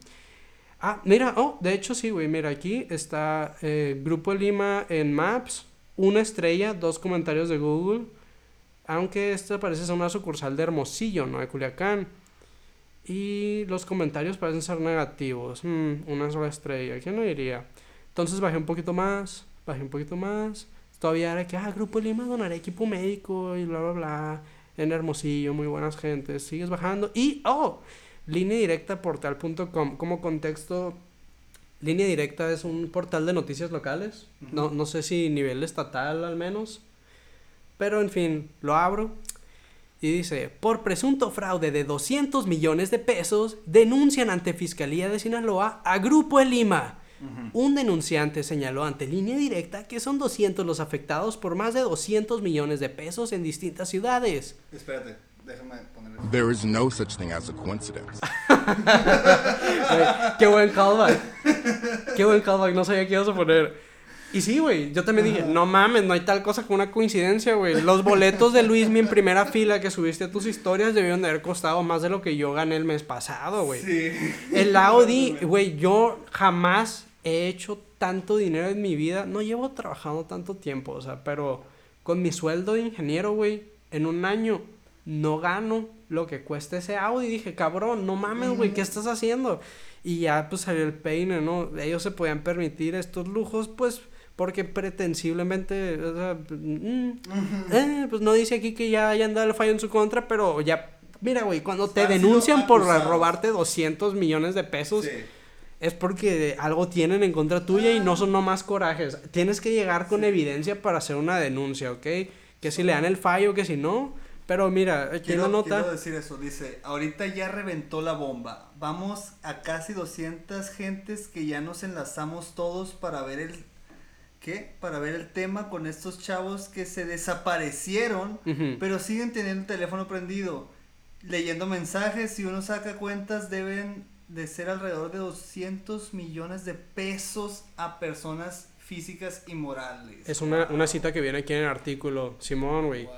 Ah, mira, oh, de hecho sí, güey, mira, aquí está eh, Grupo de Lima en Maps, una estrella, dos comentarios de Google, aunque esta parece ser una sucursal de Hermosillo, ¿no? De Culiacán. Y los comentarios parecen ser negativos, mm, una sola estrella, ¿quién lo diría? Entonces bajé un poquito más, bajé un poquito más, todavía era que, ah, Grupo Lima donará equipo médico y bla, bla, bla, en Hermosillo, muy buenas gentes, sigues bajando y, oh, Línea Directa Portal.com. Como contexto, Línea Directa es un portal de noticias locales. No, no sé si nivel estatal al menos. Pero en fin, lo abro y dice, por presunto fraude de 200 millones de pesos, denuncian ante Fiscalía de Sinaloa a Grupo El Lima. Un denunciante señaló ante línea directa que son 200 los afectados por más de 200 millones de pesos en distintas ciudades. Espérate, déjame ponerle. There is no such thing as a coincidence. Qué buen callback. Qué buen callback, no sabía qué ibas a poner. Y sí, güey, yo también dije, no mames, no hay tal cosa como una coincidencia, güey. Los boletos de Luismi en primera fila que subiste a tus historias debieron de haber costado más de lo que yo gané el mes pasado, güey. Sí. El Audi, güey, yo jamás he hecho tanto dinero en mi vida. No llevo trabajando tanto tiempo, o sea, pero con mi sueldo de ingeniero, güey, en un año no gano lo que cuesta ese Audi. Dije, cabrón, no mames, güey, ¿qué estás haciendo? Y ya pues salió el peine, ¿no? Ellos se podían permitir estos lujos, pues, porque pretensiblemente, o sea, mm, eh, pues no dice aquí que ya hayan dado el fallo en su contra, pero ya, mira, güey, cuando te denuncian por robarte 200 millones de pesos, Sí. es porque algo tienen en contra tuya y no son nomás corajes. Tienes que llegar con evidencia para hacer una denuncia, ¿ok? Que si le dan el fallo, que si no. Pero mira, aquí Quiero, nota. quiero decir eso, dice, ahorita ya reventó la bomba. Vamos a casi 200 gentes que ya nos enlazamos todos para ver el ¿qué? Para ver el tema con estos chavos que se desaparecieron, pero siguen teniendo el teléfono prendido, leyendo mensajes, si uno saca cuentas deben de ser alrededor de 200 millones de pesos a personas físicas y morales. Es una, una cita que viene aquí en el artículo, Simón, güey. Wow.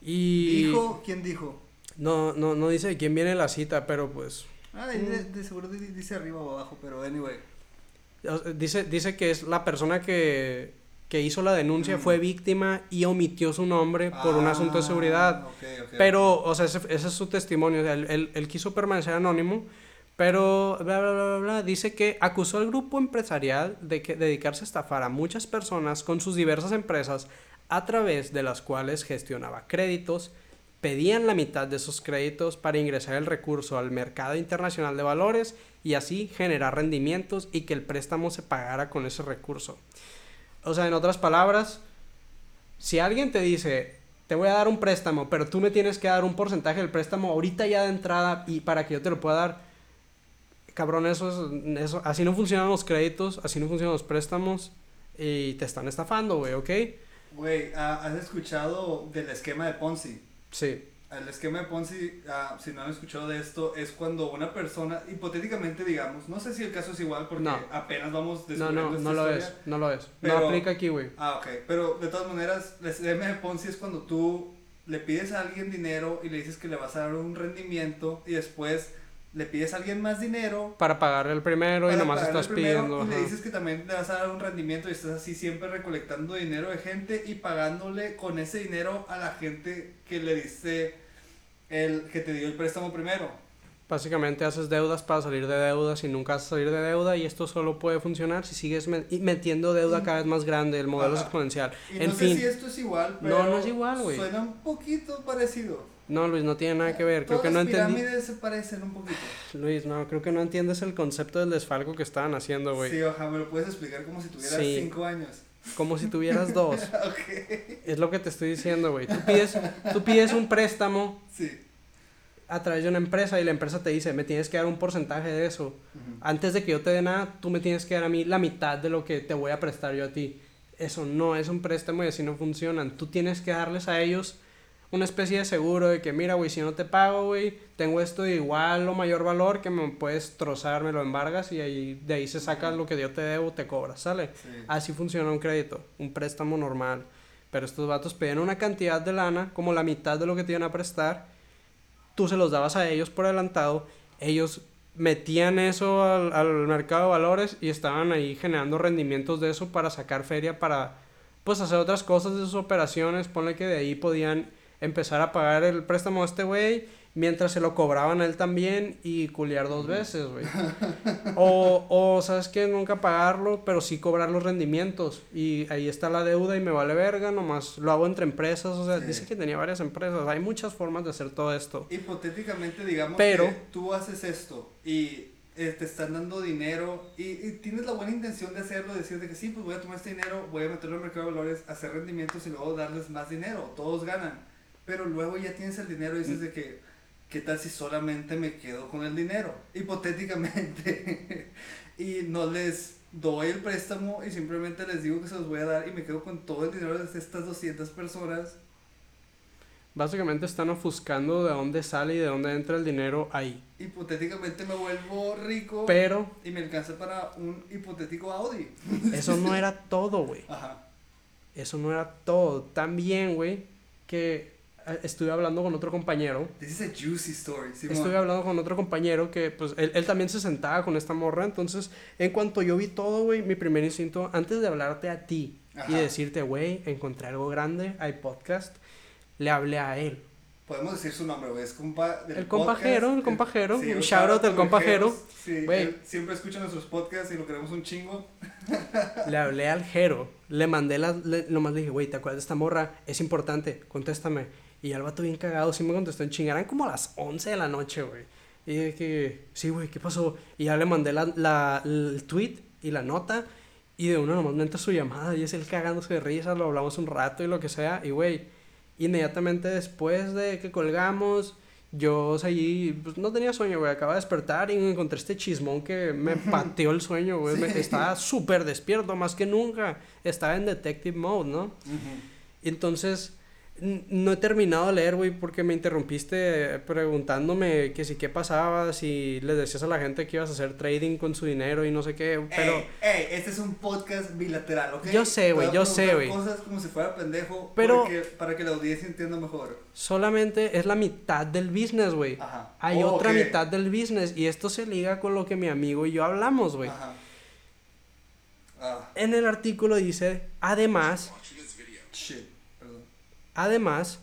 Y. Dijo, ¿quién dijo? No, no, no dice de quién viene la cita, pero pues. Ah, ahí de, de seguro di- dice arriba o abajo, pero anyway. Dice, dice que es la persona que, que hizo la denuncia, fue víctima y omitió su nombre por un asunto de seguridad. Ah, ok, Pero, o sea, ese, ese es su testimonio. o sea, él, él- él quiso permanecer anónimo, pero bla, bla, bla, bla, bla, dice que acusó al grupo empresarial de que dedicarse a estafar a muchas personas con sus diversas empresas a través de las cuales gestionaba créditos, pedían la mitad de esos créditos para ingresar el recurso al mercado internacional de valores y así generar rendimientos y que el préstamo se pagara con ese recurso. O sea, en otras palabras, si alguien te dice, te voy a dar un préstamo, pero tú me tienes que dar un porcentaje del préstamo ahorita ya de entrada y para que yo te lo pueda dar, cabrón, eso es, eso, así no funcionan los créditos, así no funcionan los préstamos y te están estafando, güey, ¿ok? Güey, ¿has escuchado del esquema de Ponzi? Sí, El esquema de Ponzi, ah, si no han escuchado de esto, es cuando una persona, hipotéticamente digamos, no sé si el caso es igual porque No. apenas vamos no, descubriendo no, esta no lo es, no lo es. Pero- no aplica aquí, güey. Ah, ok. Pero de todas maneras, el esquema de Ponzi es cuando tú le pides a alguien dinero y le dices que le vas a dar un rendimiento y después le pides a alguien más dinero. Para pagarle el primero y nomás estás pidiendo. Y le dices que también le vas a dar un rendimiento y estás así siempre recolectando dinero de gente y pagándole con ese dinero a la gente que le diste el que te dio el préstamo primero. Básicamente haces deudas para salir de deudas y nunca vas a salir de deuda y esto solo puede funcionar si sigues metiendo deuda cada vez más grande, el modelo es Ajá. exponencial. Y En no fin, sé si esto es igual, No, pero no es igual, güey. Suena un poquito parecido. No Luis, no tiene nada que ver, creo Todas que no las pirámides se parecen un poquito. Luis, no, creo que no entiendes el concepto del desfalco que estaban haciendo, güey. Sí, ojalá me lo puedes explicar como si tuvieras Sí. 5 años. Como si tuvieras dos. ok. Es lo que te estoy diciendo, güey. Tú pides, tú pides un préstamo Sí. a través de una empresa y la empresa te dice, me tienes que dar un porcentaje de eso. Antes de que yo te dé nada, tú me tienes que dar a mí la mitad de lo que te voy a prestar yo a ti. Eso no es un préstamo y así no funcionan. Tú tienes que darles a ellos una especie de seguro de que, mira, güey, si no te pago, güey, tengo esto de igual o mayor valor que me puedes trozar, me lo embargas y ahí, de ahí se saca lo que yo te debo, te cobras, ¿sale? Sí. Así funciona un crédito, un préstamo normal. Pero estos vatos pedían una cantidad de lana, como la mitad de lo que te iban a prestar. Tú se los dabas a ellos por adelantado. Ellos metían eso al, al mercado de valores y estaban ahí generando rendimientos de eso para sacar feria para pues hacer otras cosas de sus operaciones. Ponle que de ahí podían empezar a pagar el préstamo a este güey mientras se lo cobraban a él también y culiar dos veces, güey. O, o, ¿sabes qué? Nunca pagarlo, pero sí cobrar los rendimientos. Y ahí está la deuda y me vale verga, nomás lo hago entre empresas. O sea, Sí. dice que tenía varias empresas. Hay muchas formas de hacer todo esto. Hipotéticamente, digamos Pero- que tú haces esto y eh, te están dando dinero y, y tienes la buena intención de hacerlo, decir de que sí, pues voy a tomar este dinero, voy a meterlo en el mercado de valores, hacer rendimientos y luego darles más dinero, todos ganan. Pero luego ya tienes el dinero y dices de que, ¿qué tal si solamente me quedo con el dinero? Hipotéticamente. y no les doy el préstamo y simplemente les digo que se los voy a dar y me quedo con todo el dinero de estas 200 personas. Básicamente están ofuscando de dónde sale y de dónde entra el dinero ahí. Hipotéticamente me vuelvo rico Pero y me alcanza para un hipotético Audi. eso no era todo, güey. Ajá. Eso no era todo. También, güey, que estuve hablando con otro compañero. This is a juicy story. Simón. Estuve hablando con otro compañero que, pues, él, él también se sentaba con esta morra. Entonces, en cuanto yo vi todo, güey, mi primer instinto, antes de hablarte a ti y Ajá. decirte, güey, encontré algo grande, hay podcast, le hablé a él. Podemos decir su nombre, güey. Es compa del El compajero, podcast. el compajero, un un shout out al compajero. Sí, Güey. siempre escucha nuestros podcasts y lo queremos un chingo. Le hablé al Jero, le mandé la, le, nomás le dije, güey, ¿te acuerdas de esta morra? Es importante, contéstame. Y el vato bien cagado, sí me contestó en chinga, eran como las 11 de la noche, güey. Y de que, sí, güey, ¿qué pasó? Y ya le mandé la, la- el tweet y la nota, y de una nomás me entra su llamada, y es él cagándose de risa, lo hablamos un rato y lo que sea, y güey, inmediatamente después de que colgamos, yo seguí, pues no tenía sueño, güey, acababa de despertar y encontré este chismón que me pateó el sueño, güey, me- estaba súper despierto, más que nunca, estaba en detective mode, ¿no? Entonces, n- no he terminado de leer, güey, porque me interrumpiste preguntándome que si qué pasaba, si le decías a la gente que ibas a hacer trading con su dinero y no sé qué, pero... Ey, ey, este es un podcast bilateral, ¿ok? Yo sé, güey, yo sé, güey. cosas como si fuera pendejo. Pero- porque- para que la audiencia entienda mejor. Solamente es la mitad del business, güey. Ajá. Hay Oh, otra mitad del business y esto se liga con lo que mi amigo y yo hablamos, güey. Ajá. Ah, En el artículo dice, además, shit. Además,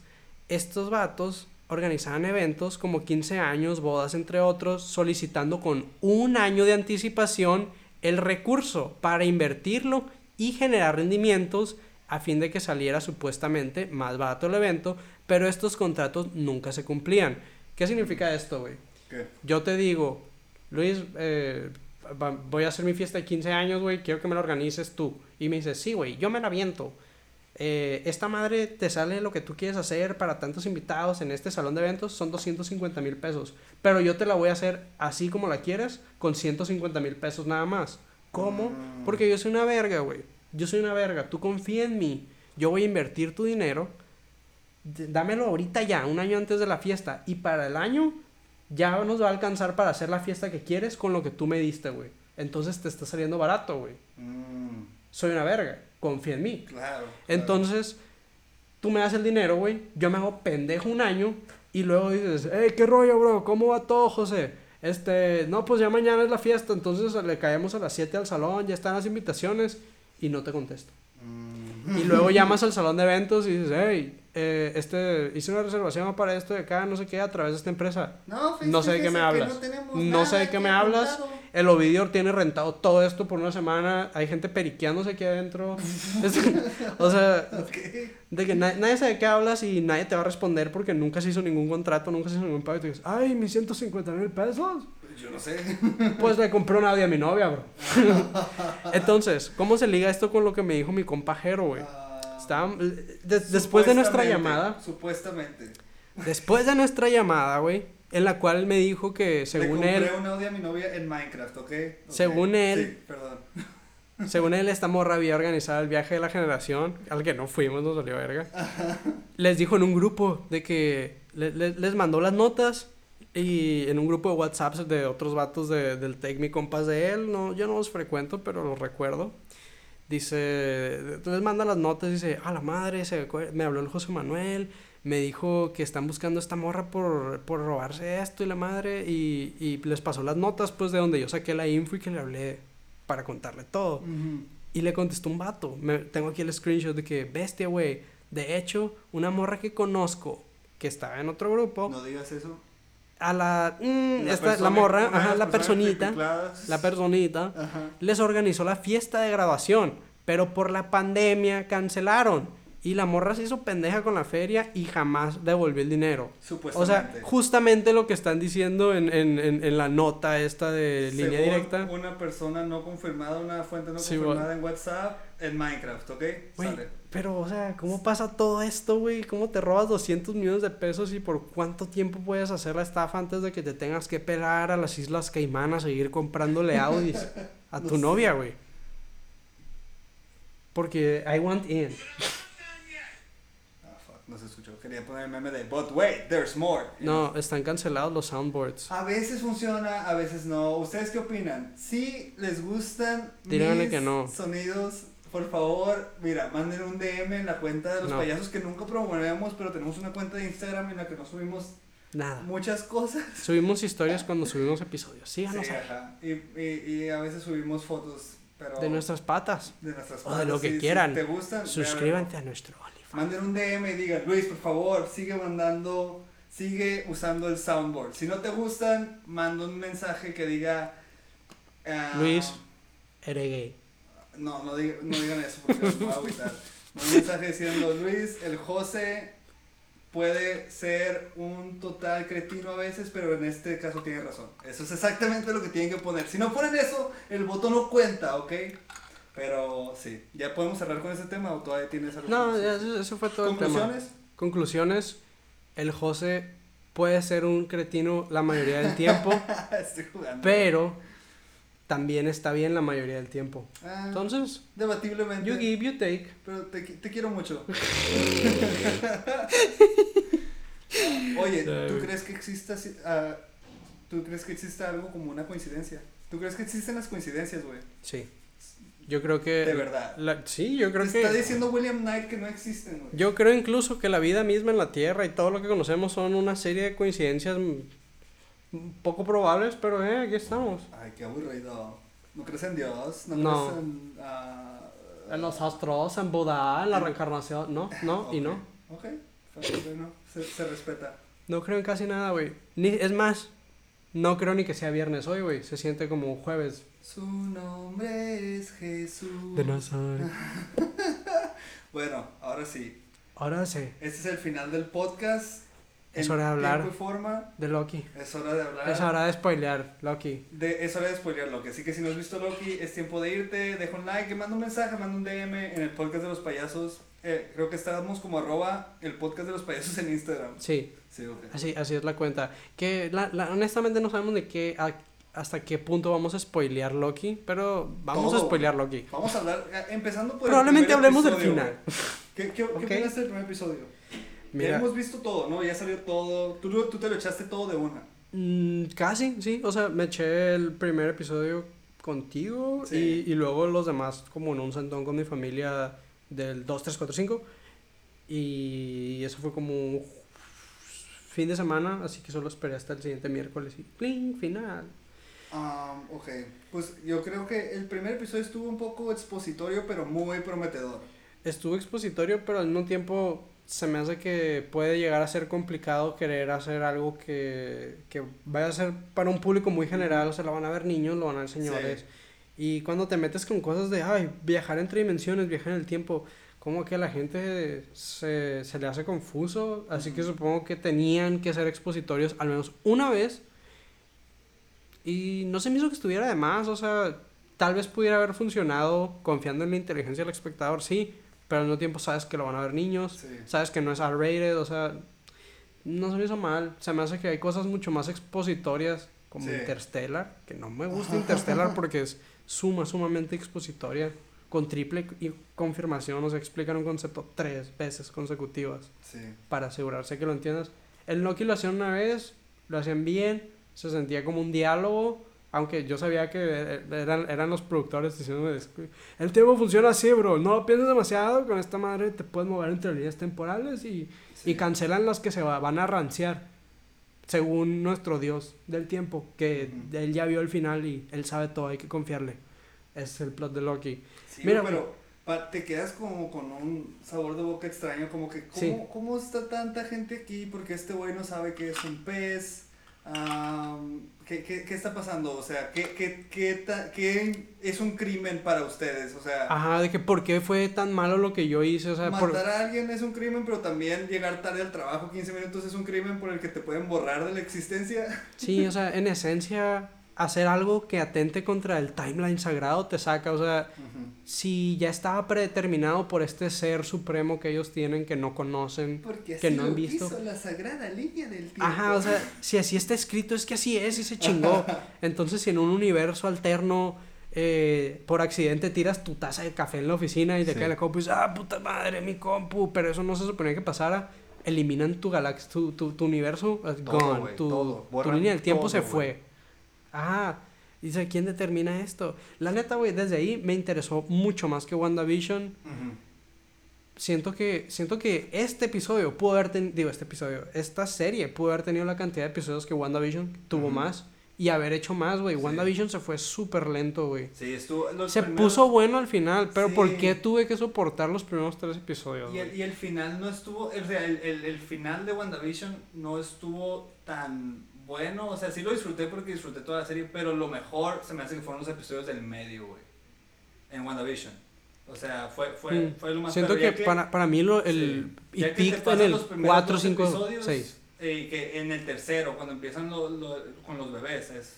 estos vatos organizaban eventos como 15 años, bodas entre otros, solicitando con un año de anticipación el recurso para invertirlo y generar rendimientos a fin de que saliera supuestamente más barato el evento, pero estos contratos nunca se cumplían. ¿Qué significa esto, güey? Yo te digo, Luis, eh, voy a hacer mi fiesta de 15 años, güey, quiero que me la organices tú. Y me dices, sí, güey, yo me la viento. Eh, esta madre te sale lo que tú quieres hacer para tantos invitados en este salón de eventos, son 250 mil pesos. Pero yo te la voy a hacer así como la quieres, con 150 mil pesos nada más. ¿Cómo? Mm. Porque yo soy una verga, güey. Yo soy una verga. Tú confía en mí. Yo voy a invertir tu dinero. Dámelo ahorita ya, un año antes de la fiesta. Y para el año ya nos va a alcanzar para hacer la fiesta que quieres con lo que tú me diste, güey. Entonces te está saliendo barato, güey. Mm, Soy una verga. Confía en mí. claro. claro. Entonces, tú me das el dinero, güey. Yo me hago pendejo un año. Y luego dices, hey, ¿qué rollo, bro? ¿Cómo va todo, José? Este, no, pues ya mañana es la fiesta. Entonces le caemos a las 7 al salón. Ya están las invitaciones. Y no te contesto. Mm. Y luego llamas al salón de eventos y dices, hey, eh, este, hice una reservación para esto de acá, no sé qué, a través de esta empresa. No, No sé de qué me hablas. No, tenemos No sé de qué me hablas. El Ovidio tiene rentado todo esto por una semana. Hay gente periqueándose aquí adentro. O sea, de que na- nadie sabe de qué hablas y nadie te va a responder porque nunca se hizo ningún contrato, nunca se hizo ningún pago. Y te dices, ay, mis 150 mil pesos. Yo no sé. Pues le compré un Audi a mi novia, bro. Entonces, ¿cómo se liga esto con lo que me dijo mi compajero, güey? Estaba- de- después de nuestra llamada, Supuestamente. después de nuestra llamada, güey, en la cual él me dijo que según Le él, un Audi a mi novia en Minecraft, ¿ok? Ok. Según él- Sí, perdón. según él esta morra había organizado el viaje de la generación, al que no fuimos, nos salió verga. Les dijo en un grupo de que le- le- les mandó las notas y en un grupo de WhatsApp de otros vatos de, del Take Me compas de él, no, yo no los frecuento, pero los recuerdo. Dice, les manda las notas, dice, a la madre, se me habló el José Manuel, me dijo que están buscando a esta morra por, por robarse esto y la madre, y, y les pasó las notas, pues, de donde yo saqué la info y que le hablé para contarle todo. Y le contestó un vato, me, tengo aquí el screenshot de que, bestia, güey, de hecho, una morra que conozco, que estaba en otro grupo, No digas eso. A la, mm, La esta, la morra, ajá, la personita, la personita, Ajá. les organizó la fiesta de graduación, pero por la pandemia cancelaron. Y la morra se hizo pendeja con la feria y jamás devolvió el dinero. O sea, justamente lo que están diciendo en, en, en, en la nota esta de línea directa. Una persona no confirmada, una fuente no Sí, confirmada en WhatsApp, en Minecraft, ¿ok? Sale. Pero, o sea, ¿cómo pasa todo esto, güey? ¿Cómo te robas 200 millones de pesos y por cuánto tiempo puedes hacer la estafa antes de que te tengas que pelar a las Islas Caimán a seguir comprándole Audis a tu novia, güey? Porque I want in. Ah, fuck, no se escuchó. Quería poner el meme de, but wait, there's more. No, están cancelados los soundboards. A veces funciona, a veces no. ¿Ustedes qué opinan? Si les gustan Díganle mis que no. sonidos, por favor, mira, manden un DM en la cuenta de los No. payasos que nunca promovemos, pero tenemos una cuenta de Instagram en la que nos subimos Nada. muchas cosas. Subimos historias cuando subimos episodios. Síganos Sí, ajá. Y, y, y a veces subimos fotos, pero De nuestras patas. de nuestras o de lo patas. que Si- si quieran. te gustan, Suscríbanse a nuestro OnlyFans. Manden un DM y digan, Luis, por favor, sigue mandando, sigue usando el soundboard. Si no te gustan, manda un mensaje que diga... ah, Luis. Eres gay. No, no, diga- no digan eso porque me voy a agüitar. Un mensaje diciendo, Luis, el José puede ser un total cretino a veces, pero en este caso tiene razón. Eso es exactamente lo que tienen que poner. Si no ponen eso, el voto no cuenta, ¿ok? Pero sí, ¿ya podemos cerrar con ese tema o todavía tienes algo No, ya, eso, eso fue todo el tema. ¿Conclusiones? Conclusiones. El José puede ser un cretino la mayoría del tiempo, Estoy jugando. pero también está bien la mayoría del tiempo. Ah, Entonces, debatiblemente. you give, you take. Pero te, te quiero mucho. Oye, ¿tú crees que exista ah, ¿Tú crees que exista algo como una coincidencia? ¿Tú crees que existen las coincidencias, güey? Sí. Yo creo que... De verdad. la- sí, yo creo Te está que... diciendo William Knight que no existen, güey. Yo creo incluso que la vida misma en la Tierra y todo lo que conocemos son una serie de coincidencias poco probables, pero eh, aquí estamos. Ay, qué aburrido. ¿No crees en Dios? ¿No, No. crees en... ah, En los astros, en Buda, en la reencarnación, no, no y no. Ok, bueno, se, se respeta. No creo en casi nada, güey. Ni, es más, no creo ni que sea viernes hoy, güey. Se siente como jueves. Su nombre es Jesús. De Nazaret. Bueno, ahora sí. Ahora sí, Este es el final del podcast. Es hora de hablar. tiempo y forma. de Loki. Es hora de hablar. Es hora de spoilear, Loki. De, es hora de spoilear Loki. Así que si no has visto Loki, es tiempo de irte. Deja un like, manda un mensaje, manda un DM en el podcast de los payasos. Eh, creo que estábamos como arroba el podcast de los payasos en Instagram. Sí, Sí, ok. así, así es la cuenta. Que la, la- honestamente no sabemos de qué, a- hasta qué punto vamos a spoilear Loki, pero vamos a spoilear Loki. Vamos a hablar, eh, empezando por Probablemente hablemos del final. ¿Qué, qué, qué Ok. opinas del primer episodio? Ya hemos visto todo, ¿no? Ya salió todo. Tú, tú te lo echaste todo de una. mm, casi, sí. O sea, me eché el primer episodio contigo Sí. y, y luego los demás como en un sentón con mi familia del 2, 3, 4, 5. Y eso fue como un fin de semana, así que solo esperé hasta el siguiente miércoles y ¡pling! final. Ah, ok, pues yo creo que el primer episodio estuvo un poco expositorio, pero muy prometedor. Estuvo expositorio, pero al mismo tiempo se me hace que puede llegar a ser complicado querer hacer algo que, que vaya a ser para un público muy general, o sea, lo van a ver niños, lo van a ver señores. Y cuando te metes con cosas de, ay, viajar entre dimensiones, viajar en el tiempo, como que a la gente se, se le hace confuso, así que supongo que tenían que ser expositorios al menos una vez. Y no se me hizo que estuviera de más, o sea, tal vez pudiera haber funcionado confiando en la inteligencia del espectador, sí, pero al mismo tiempo sabes que lo van a ver niños, Sí. sabes que no es R-rated, o sea, no se me hizo mal. Se me hace que hay cosas mucho más expositorias, como Sí. Interstellar, que no me gusta Interstellar porque es suma, sumamente expositoria, con triple y confirmación, o sea, explican un concepto tres veces consecutivas Sí. para asegurarse que lo entiendas. El Loki lo hacían una vez, lo hacían bien, se sentía como un diálogo, aunque yo sabía que eh, eran, eran los productores diciéndome, "Es que el tiempo funciona así, bro, no lo pienses demasiado, con esta madre te puedes mover entre líneas temporales y, sí. y cancelan las que se va- van a ranciar, según nuestro dios del tiempo, que él ya vio el final y él sabe todo, hay que confiarle. Es el plot de Loki. Sí, Mira, pero te quedas como con un sabor de boca extraño, como que, ¿cómo, Sí. ¿cómo está tanta gente aquí? Porque este güey no sabe que es un pez. Am, ¿qué, qué, qué está pasando? O sea, ¿qué, qué, qué, ta- qué es un crimen para ustedes? O sea, Ajá, de que por qué fue tan malo lo que yo hice, o sea, por... matar a alguien es un crimen, pero también llegar tarde al trabajo 15 minutos es un crimen por el que te pueden borrar de la existencia. Sí, o sea, en esencia, hacer algo que atente contra el timeline sagrado te saca, o sea, si ya estaba predeterminado por este ser supremo que ellos tienen que no conocen, Porque que no han visto. la sagrada línea del tiempo. Ajá, o sea, si así está escrito es que así es y se chingó. Entonces, si en un universo alterno eh, por accidente tiras tu taza de café en la oficina y te Sí. cae la compu y dices, ah, puta madre, mi compu, pero eso no se suponía que pasara, eliminan tu galaxia, tu, tu, tu universo, Todo, gone, tu, todo. tu línea del tiempo todo, se fue. Ajá. Dice, ¿quién determina esto? La neta, güey, desde ahí me interesó mucho más que WandaVision siento que siento que este episodio pudo haber tenido digo este episodio esta serie pudo haber tenido la cantidad de episodios que WandaVision tuvo más y haber hecho más güey Sí. WandaVision se fue súper lento güey Sí, estuvo. los se primeros- puso bueno al final pero ¿por qué tuve que soportar los primeros tres episodios Y el, y el final no estuvo, o sea, el, el, el final de WandaVision no estuvo tan bueno, o sea, sí lo disfruté porque disfruté toda la serie, pero lo mejor se me hace que fueron los episodios del medio, güey, en WandaVision. O sea, fue, fue, Mm. fue lo más siento que, ya para, para mí lo, el sí, ya y que te en el los primeros 4 dos 5 episodios, 6 eh, y que en el tercero, cuando empiezan lo- lo- con los bebés, es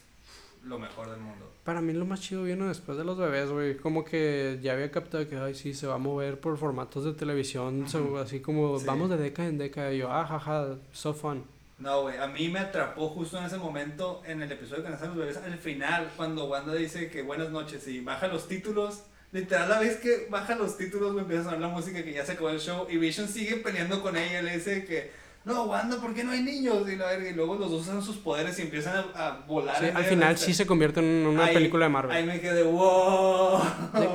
lo mejor del mundo. para mí lo más chido vino después de los bebés güey como que ya había captado que ay sí se va a mover por formatos de televisión se- Ujú. así como Sí. vamos de década en década y yo ah jaja so fun No, güey, a mí me atrapó justo en ese momento, en el episodio que nacen los bebés, al final, cuando Wanda dice que buenas noches y baja los títulos. Literal, la vez que baja los títulos, me empieza a sonar la música que ya se acabó el show y Vision sigue peleando con ella. Le dice que, no, Wanda, ¿por qué no hay niños? Y, la y luego los dos usan sus poderes y empiezan a, a volar. Sí, al final sí se convierte en una Ahí- película de Marvel. Ahí me quedé, wow.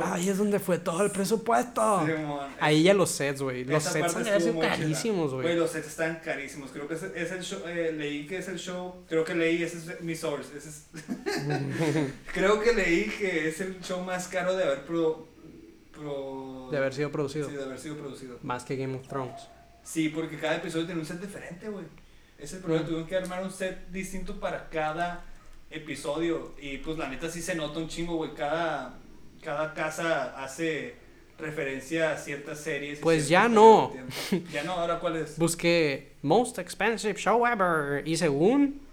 Ahí es donde fue todo el presupuesto. Simón. Ahí ya los sets, güey. Los sets chida. carísimos, Güey, güey. los sets están carísimos. Creo que es, es el show. eh, leí que es el show. Creo que leí, ese es mi source. ese es- creo que leí que es el show más caro de haber pro. pro- De haber sido producido. Sí, de haber sido producido. Más que Game of Thrones. Sí, porque cada episodio tiene un set diferente, güey. Ese problema. Tuvieron que armar un set distinto para cada episodio. Y pues la neta sí se nota un chingo, güey. Cada, cada casa hace referencia a ciertas series. Pues ya no. Ya no, ahora cuál es. Busqué Most Expensive Show Ever. Y según.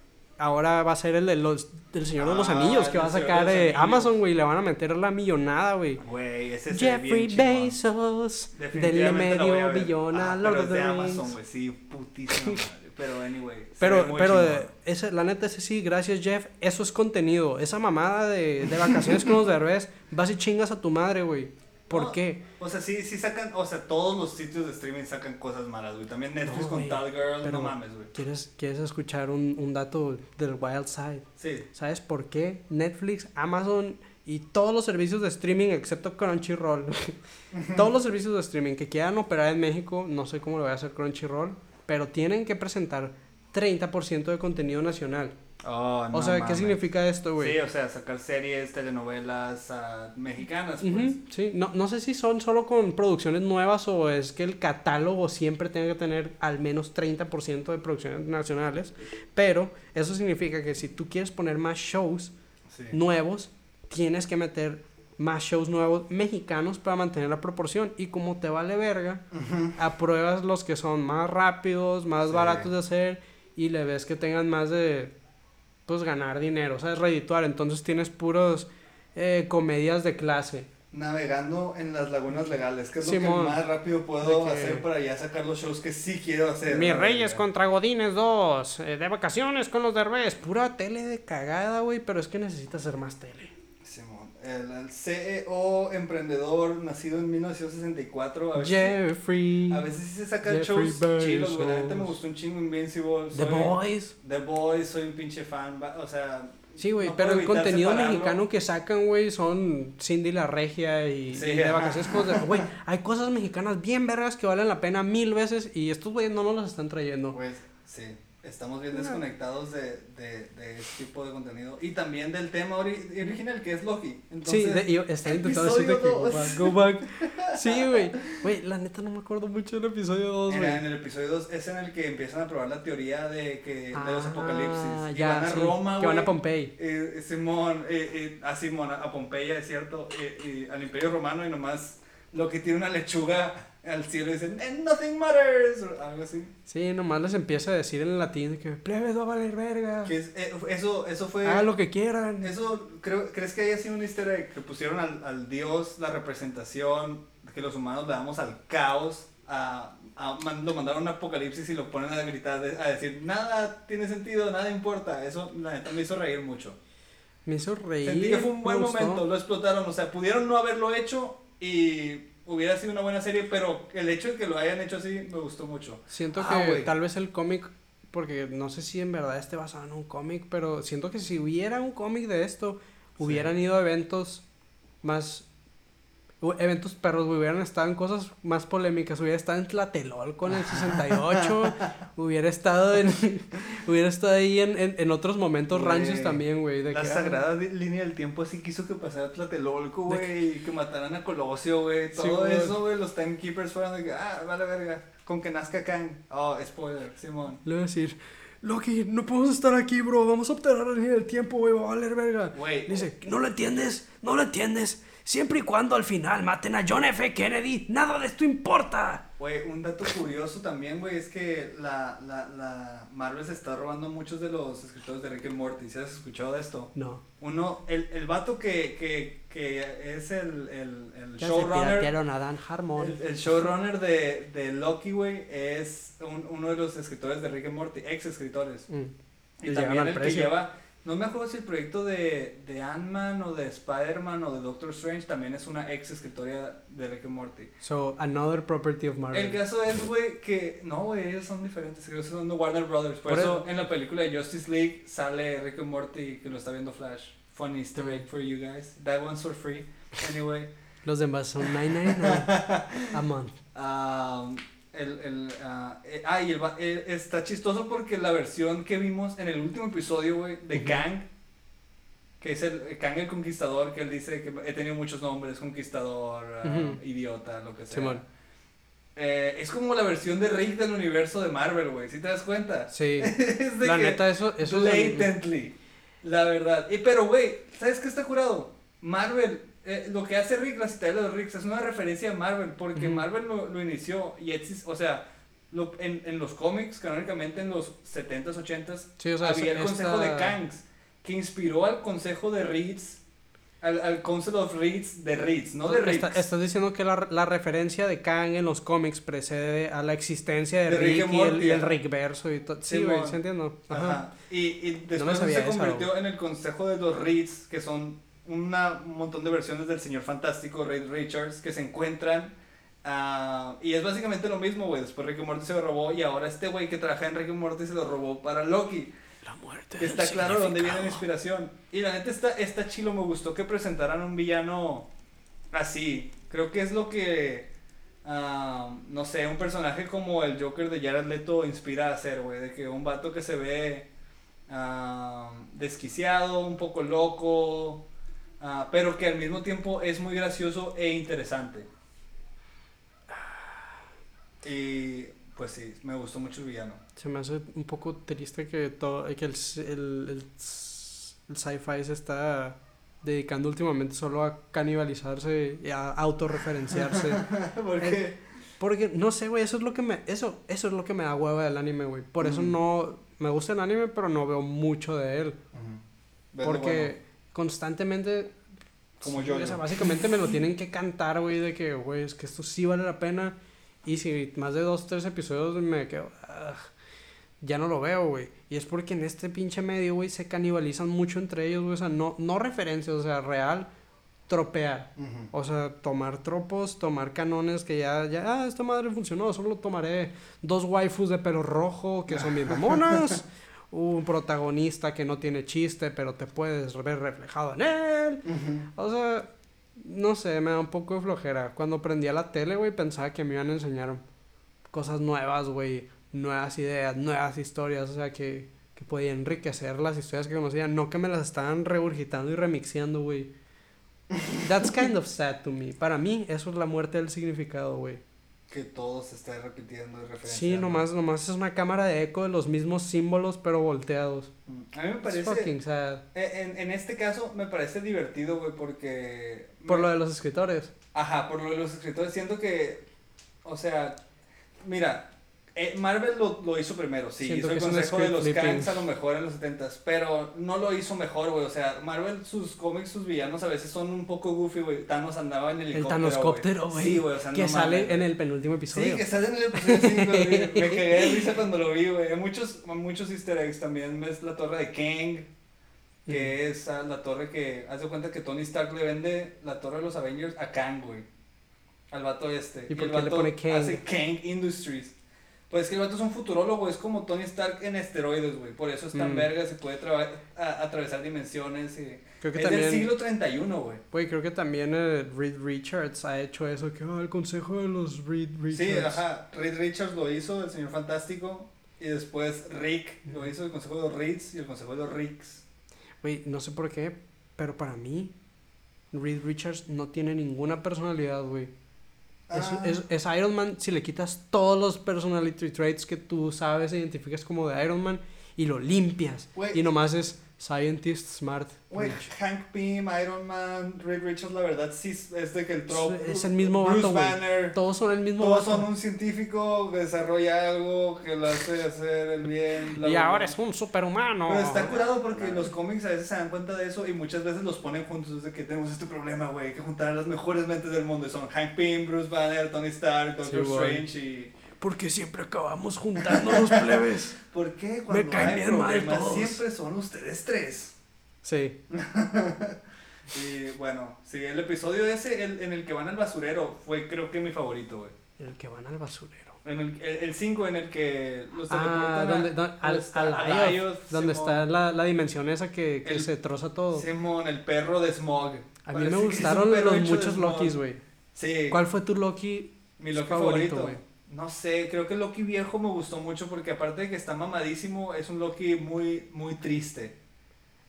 Ahora va a ser el de los, del Señor de los Ah, Anillos que va a sacar eh. Amazon, güey. Le van a meter la millonada, güey. Güey, ese se ve Jeffrey bien. Bezos. A medio billón a Ah, Lord pero of es de the Amazon, Rings. güey, sí, putísima madre. Pero anyway. Pero, pero, ese, la neta, ese sí, gracias Jeff, eso es contenido. Esa mamada de, de vacaciones con los derbés, vas y chingas a tu madre, güey. ¿Por No, qué? O sea, sí, sí sacan, o sea, todos los sitios de streaming sacan cosas malas, güey. También Netflix No, con Tal Girl, no mames, güey. ¿Quieres, ¿Quieres escuchar un, un dato del Wild Side? Sí. ¿Sabes por qué Netflix, Amazon y todos los servicios de streaming, excepto Crunchyroll, todos los servicios de streaming que quieran operar en México, no sé cómo lo voy a hacer Crunchyroll, pero tienen que presentar 30% de contenido nacional. Oh, o sea, ¿qué significa esto, güey? Sí, o sea, sacar series, telenovelas ah, mexicanas, pues. Ujú, sí, no, no sé si son solo con producciones nuevas o es que el catálogo siempre tenga que tener al menos 30% de producciones nacionales, pero eso significa que si tú quieres poner más shows Sí. nuevos, tienes que meter más shows nuevos mexicanos para mantener la proporción y como te vale verga, apruebas los que son más rápidos, más Sí. baratos de hacer y le ves que tengan más de pues ganar dinero, o sea, redituar, entonces tienes puros eh, comedias de clase. Navegando en las lagunas legales, que es lo que más rápido puedo que- hacer para ya sacar los shows que sí quiero hacer. Mis Reyes contra Godines 2. eh, de vacaciones con los derbés. Pura tele de cagada, güey, pero es que necesitas hacer más tele. El, el CEO emprendedor nacido en 1964. A veces, Jeffrey, a veces sí se sacan shows chilos, güey. La neta me gustó un chingo Invincible. The soy- Boys. The Boys, soy un pinche fan. O sea, Sí, güey, No pero el contenido separarlo. mexicano que sacan, güey, son Cindy la Regia y, Sí, y de vacaciones Güey, hay cosas mexicanas bien vergas que valen la pena mil veces y estos güeyes no nos las están trayendo. pues, sí. Estamos bien desconectados de, de, de este tipo de contenido. Y también del tema ori- original, que es Loki. Entonces, Sí, de, yo estaba intentando decir de que go back, go back. Sí, güey. Güey, la neta no me acuerdo mucho del episodio 2, Era en güey. el episodio 2 es en el que empiezan a probar la teoría de que de los Ah, apocalipsis. Y ya, van a sí, Roma, Que van a güey. Pompeii. Eh, Simón, eh, eh, a Simón, a Pompeya, es cierto, eh, y al Imperio Romano y nomás lo que tiene una lechuga al cielo y dicen, "And nothing matters, o algo así. Sí, nomás les empieza a decir en latín que plebes va a valer verga. Que es, eh, eso, eso fue... Hagan lo que quieran. Eso, creo, ¿crees que haya sido un easter egg? Que pusieron al, al dios la representación que los humanos le damos al caos, a, a- lo mandaron a un apocalipsis y lo ponen a gritar, a decir, nada tiene sentido, nada importa. Eso, la neta, me hizo reír mucho. Me hizo reír. Sentí que fue un buen momento, lo explotaron, o sea, pudieron no haberlo hecho y hubiera sido una buena serie, pero el hecho de que lo hayan hecho así me gustó mucho. Siento Ah, que tal vez el cómic, porque no sé si en verdad esté basado en un cómic, pero siento que si hubiera un cómic de esto, hubieran ido a eventos más... Eventos perros, güey, hubieran estado en cosas más polémicas, hubiera estado en Tlatelol con el 68, hubiera estado en, hubiera estado ahí en, en, en otros momentos Güey, ranchos también, güey, de La que, ah, sagrada di- línea del tiempo así quiso que pasara Tlatelolco, güey, y que mataran a Colosio, güey. Todo eso, güey, los timekeepers fueron de que, ah, vale verga, con que nazca Kang. Oh, spoiler, Simón. le voy a decir, Loki, no podemos estar aquí, bro, vamos a obtener la línea del tiempo, güey, va a valer verga. Güey, Dice, ¿no lo entiendes? ¿No lo entiendes? Siempre y cuando al final maten a John F. Kennedy, nada de esto importa. Güey, un dato curioso también, güey, es que la, la, la Marvel se está robando muchos de los escritores de Rick and Morty. ¿Sí has escuchado de esto? No. Uno, el, el vato que, que, que es el, el, el showrunner. a Dan Harmon. El, el showrunner de, de Loki, güey, es un- uno de los escritores de Rick and Morty, ex escritores. Mm. Y Les también el que lleva, no me acuerdo si el proyecto de, de Ant-Man o de Spider-Man o de Doctor Strange también es una ex escritora de Rick and Morty. So, another property of El Marvel. caso es, güey, que no, güey, ellos son diferentes, ellos son de Warner Brothers. Por, Por eso, en la película de Justice League sale Rick and Morty que lo está viendo Flash. Fun easter egg for you guys. That one's for free. Anyway. Los demás son 999 a month. Um, el, el, ah, eh, ah, y el eh, está chistoso porque la versión que vimos en el último episodio, güey, de Ujú. Kang, que es el Kang el Conquistador, que él dice que he tenido muchos nombres, Conquistador, ah. Idiota, lo que sea. Simón. Eh, es como la versión de Rick del universo de Marvel, güey, ¿sí te das cuenta? Sí. es de La que neta, eso, eso es... la verdad. Y pero, güey, ¿sabes qué está curado? Marvel, eh, lo que hace Rick, la citadela de Rick, es una referencia a Marvel, porque. Marvel lo, lo inició y existe, o sea, lo- en, en los cómics, canónicamente en los 70s, 80s, Sí, o sea, había el esta- consejo de Kangs, que inspiró al consejo de Reeds, al, al Council of Reeds de Reeds, no de Reeds. Está- estás diciendo que la, la referencia de Kang en los cómics precede a la existencia de, De Rick Rick, y, el, y el. Rick verso y todo. Sí, güey, sí entiendo. Ajá. Ajá. Y, y después sabía se convirtió en el consejo de los Reeds, que son una, un montón de versiones del Señor Fantástico, Reed Richards, que se encuentran. ah, y es básicamente lo mismo, güey. Después Rick Morty se lo robó y ahora este güey que trabaja en Rick and Morty se lo robó para Loki. La muerte. Está claro de dónde viene la inspiración. Y la neta está, está chilo, me gustó que presentaran un villano así. Creo que es lo que, ah, no sé, un personaje como el Joker de Jared Leto inspira a hacer, güey. De que un vato que se ve ah, desquiciado, un poco loco, ah, pero que al mismo tiempo es muy gracioso e interesante. Y pues sí, me gustó mucho el villano. Se me hace un poco triste que todo que el, el, el, el sci-fi se está dedicando últimamente solo a canibalizarse y a autorreferenciarse. Porque... Porque, no sé, güey, eso es lo que me, eso, eso es lo que me da hueva del anime, güey. Por eso no, me gusta el anime, pero no veo mucho de él. Porque bueno. Constantemente, Como yo, o sea, básicamente me lo tienen que cantar, güey, de que, güey, es que esto sí vale la pena. Y si más de dos, tres episodios me quedo, "Ugh", ya no lo veo, güey. Y es porque en este pinche medio, güey, se canibalizan mucho entre ellos, güey. O sea, no, no referencias, o sea, real, tropear. O sea, tomar tropos, tomar canones que ya, ya, ah, esta madre funcionó, solo tomaré dos waifus de pelo rojo que son bien mamonas, un protagonista que no tiene chiste, pero te puedes ver reflejado en él. O sea, no sé, me da un poco de flojera. Cuando prendía la tele, güey, pensaba que me iban a enseñar cosas nuevas, güey. nuevas ideas, nuevas historias, o sea, que, que podía enriquecer las historias que conocía, no que me las estaban regurgitando y remixeando, güey. That's kind of sad to me. Para mí, eso es la muerte del significado, güey. Que todo se está repitiendo y referenciando. Sí, nomás, nomás es una cámara de eco de los mismos símbolos, pero volteados. Mm, A mí me parece. fucking sad. eh, En, en este caso me parece divertido, güey, porque. Por me- lo de los escritores. Ajá, por lo de los escritores. Siento que. O sea. Mira. Eh, Marvel lo, lo hizo primero, sí. Siento hizo el es consejo de los. Kangs a lo mejor en los 70s. Pero no lo hizo mejor, güey. O sea, Marvel, sus cómics, sus villanos a veces son un poco goofy, güey. Thanos andaba en El helicóptero. Tanoscóptero, güey. Sí, güey. O sea, que no sale mames. en el penúltimo episodio. Sí, que sale en el episodio 5, güey. Me de risa cuando lo vi, güey. Hay muchos, muchos easter eggs también. Ves la torre de Kang, que es la torre que... Haz de cuenta que Tony Stark le vende la torre de los Avengers a Kang, güey. Al vato este. ¿Y por el qué le vato pone Kang? hace Kang Industries. Pues es que el vato es un futurólogo, es como Tony Stark en esteroides, güey. Por eso es tan Mm. verga, se puede a- atravesar dimensiones. Y... Creo que es también- del siglo 31, güey. Güey, creo que también eh, Reed Richards ha hecho eso, que "Ah, el consejo de los Reed Richards. Sí, ajá. Reed Richards lo hizo, el señor fantástico. Y después Rick lo hizo, el consejo de los Reeds y el consejo de los Ricks. Güey, no sé por qué, pero para mí, Reed Richards no tiene ninguna personalidad, güey. Es, Ah. es, es Iron Man si le quitas todos los personality traits que tú sabes identificas como de Iron Man y lo limpias. Y nomás es scientist, smart, Güey. Hank Pym, Iron Man, Reed Richards, la verdad sí es de que el trope. Es el mismo Bruce vato. Banner. Todos son el mismo Todos vato. son un científico que desarrolla algo que lo hace hacer el bien. Y ahora es un superhumano. Pero está curado porque los cómics a veces se dan cuenta de eso y muchas veces los ponen juntos. Es de que tenemos este problema, güey. Hay que juntar a las mejores mentes del mundo. Y son Hank Pym, Bruce Banner, Tony Stark, Doctor Sí. Strange y. Porque siempre acabamos juntándonos, plebes. ¿Por qué? Cuando caen hay bien mal todos. siempre son ustedes tres. Sí. Y bueno, sí, el episodio ese el- en el que van al basurero fue creo que mi favorito, güey. El que van al basurero. En el 5 en el que los Ah, donde, don- al, está- al a Ioth, Ioth, donde Simón. está la, la dimensión esa que, que El- se troza todo. Simón, el perro de Smog. A mí Parece me gustaron los muchos. Lokis, güey. Sí. ¿Cuál fue tu Loki? Mi Loki favorito, favorito. güey? No sé, creo que el Loki viejo me gustó mucho porque aparte de que está mamadísimo, es un Loki muy, muy triste.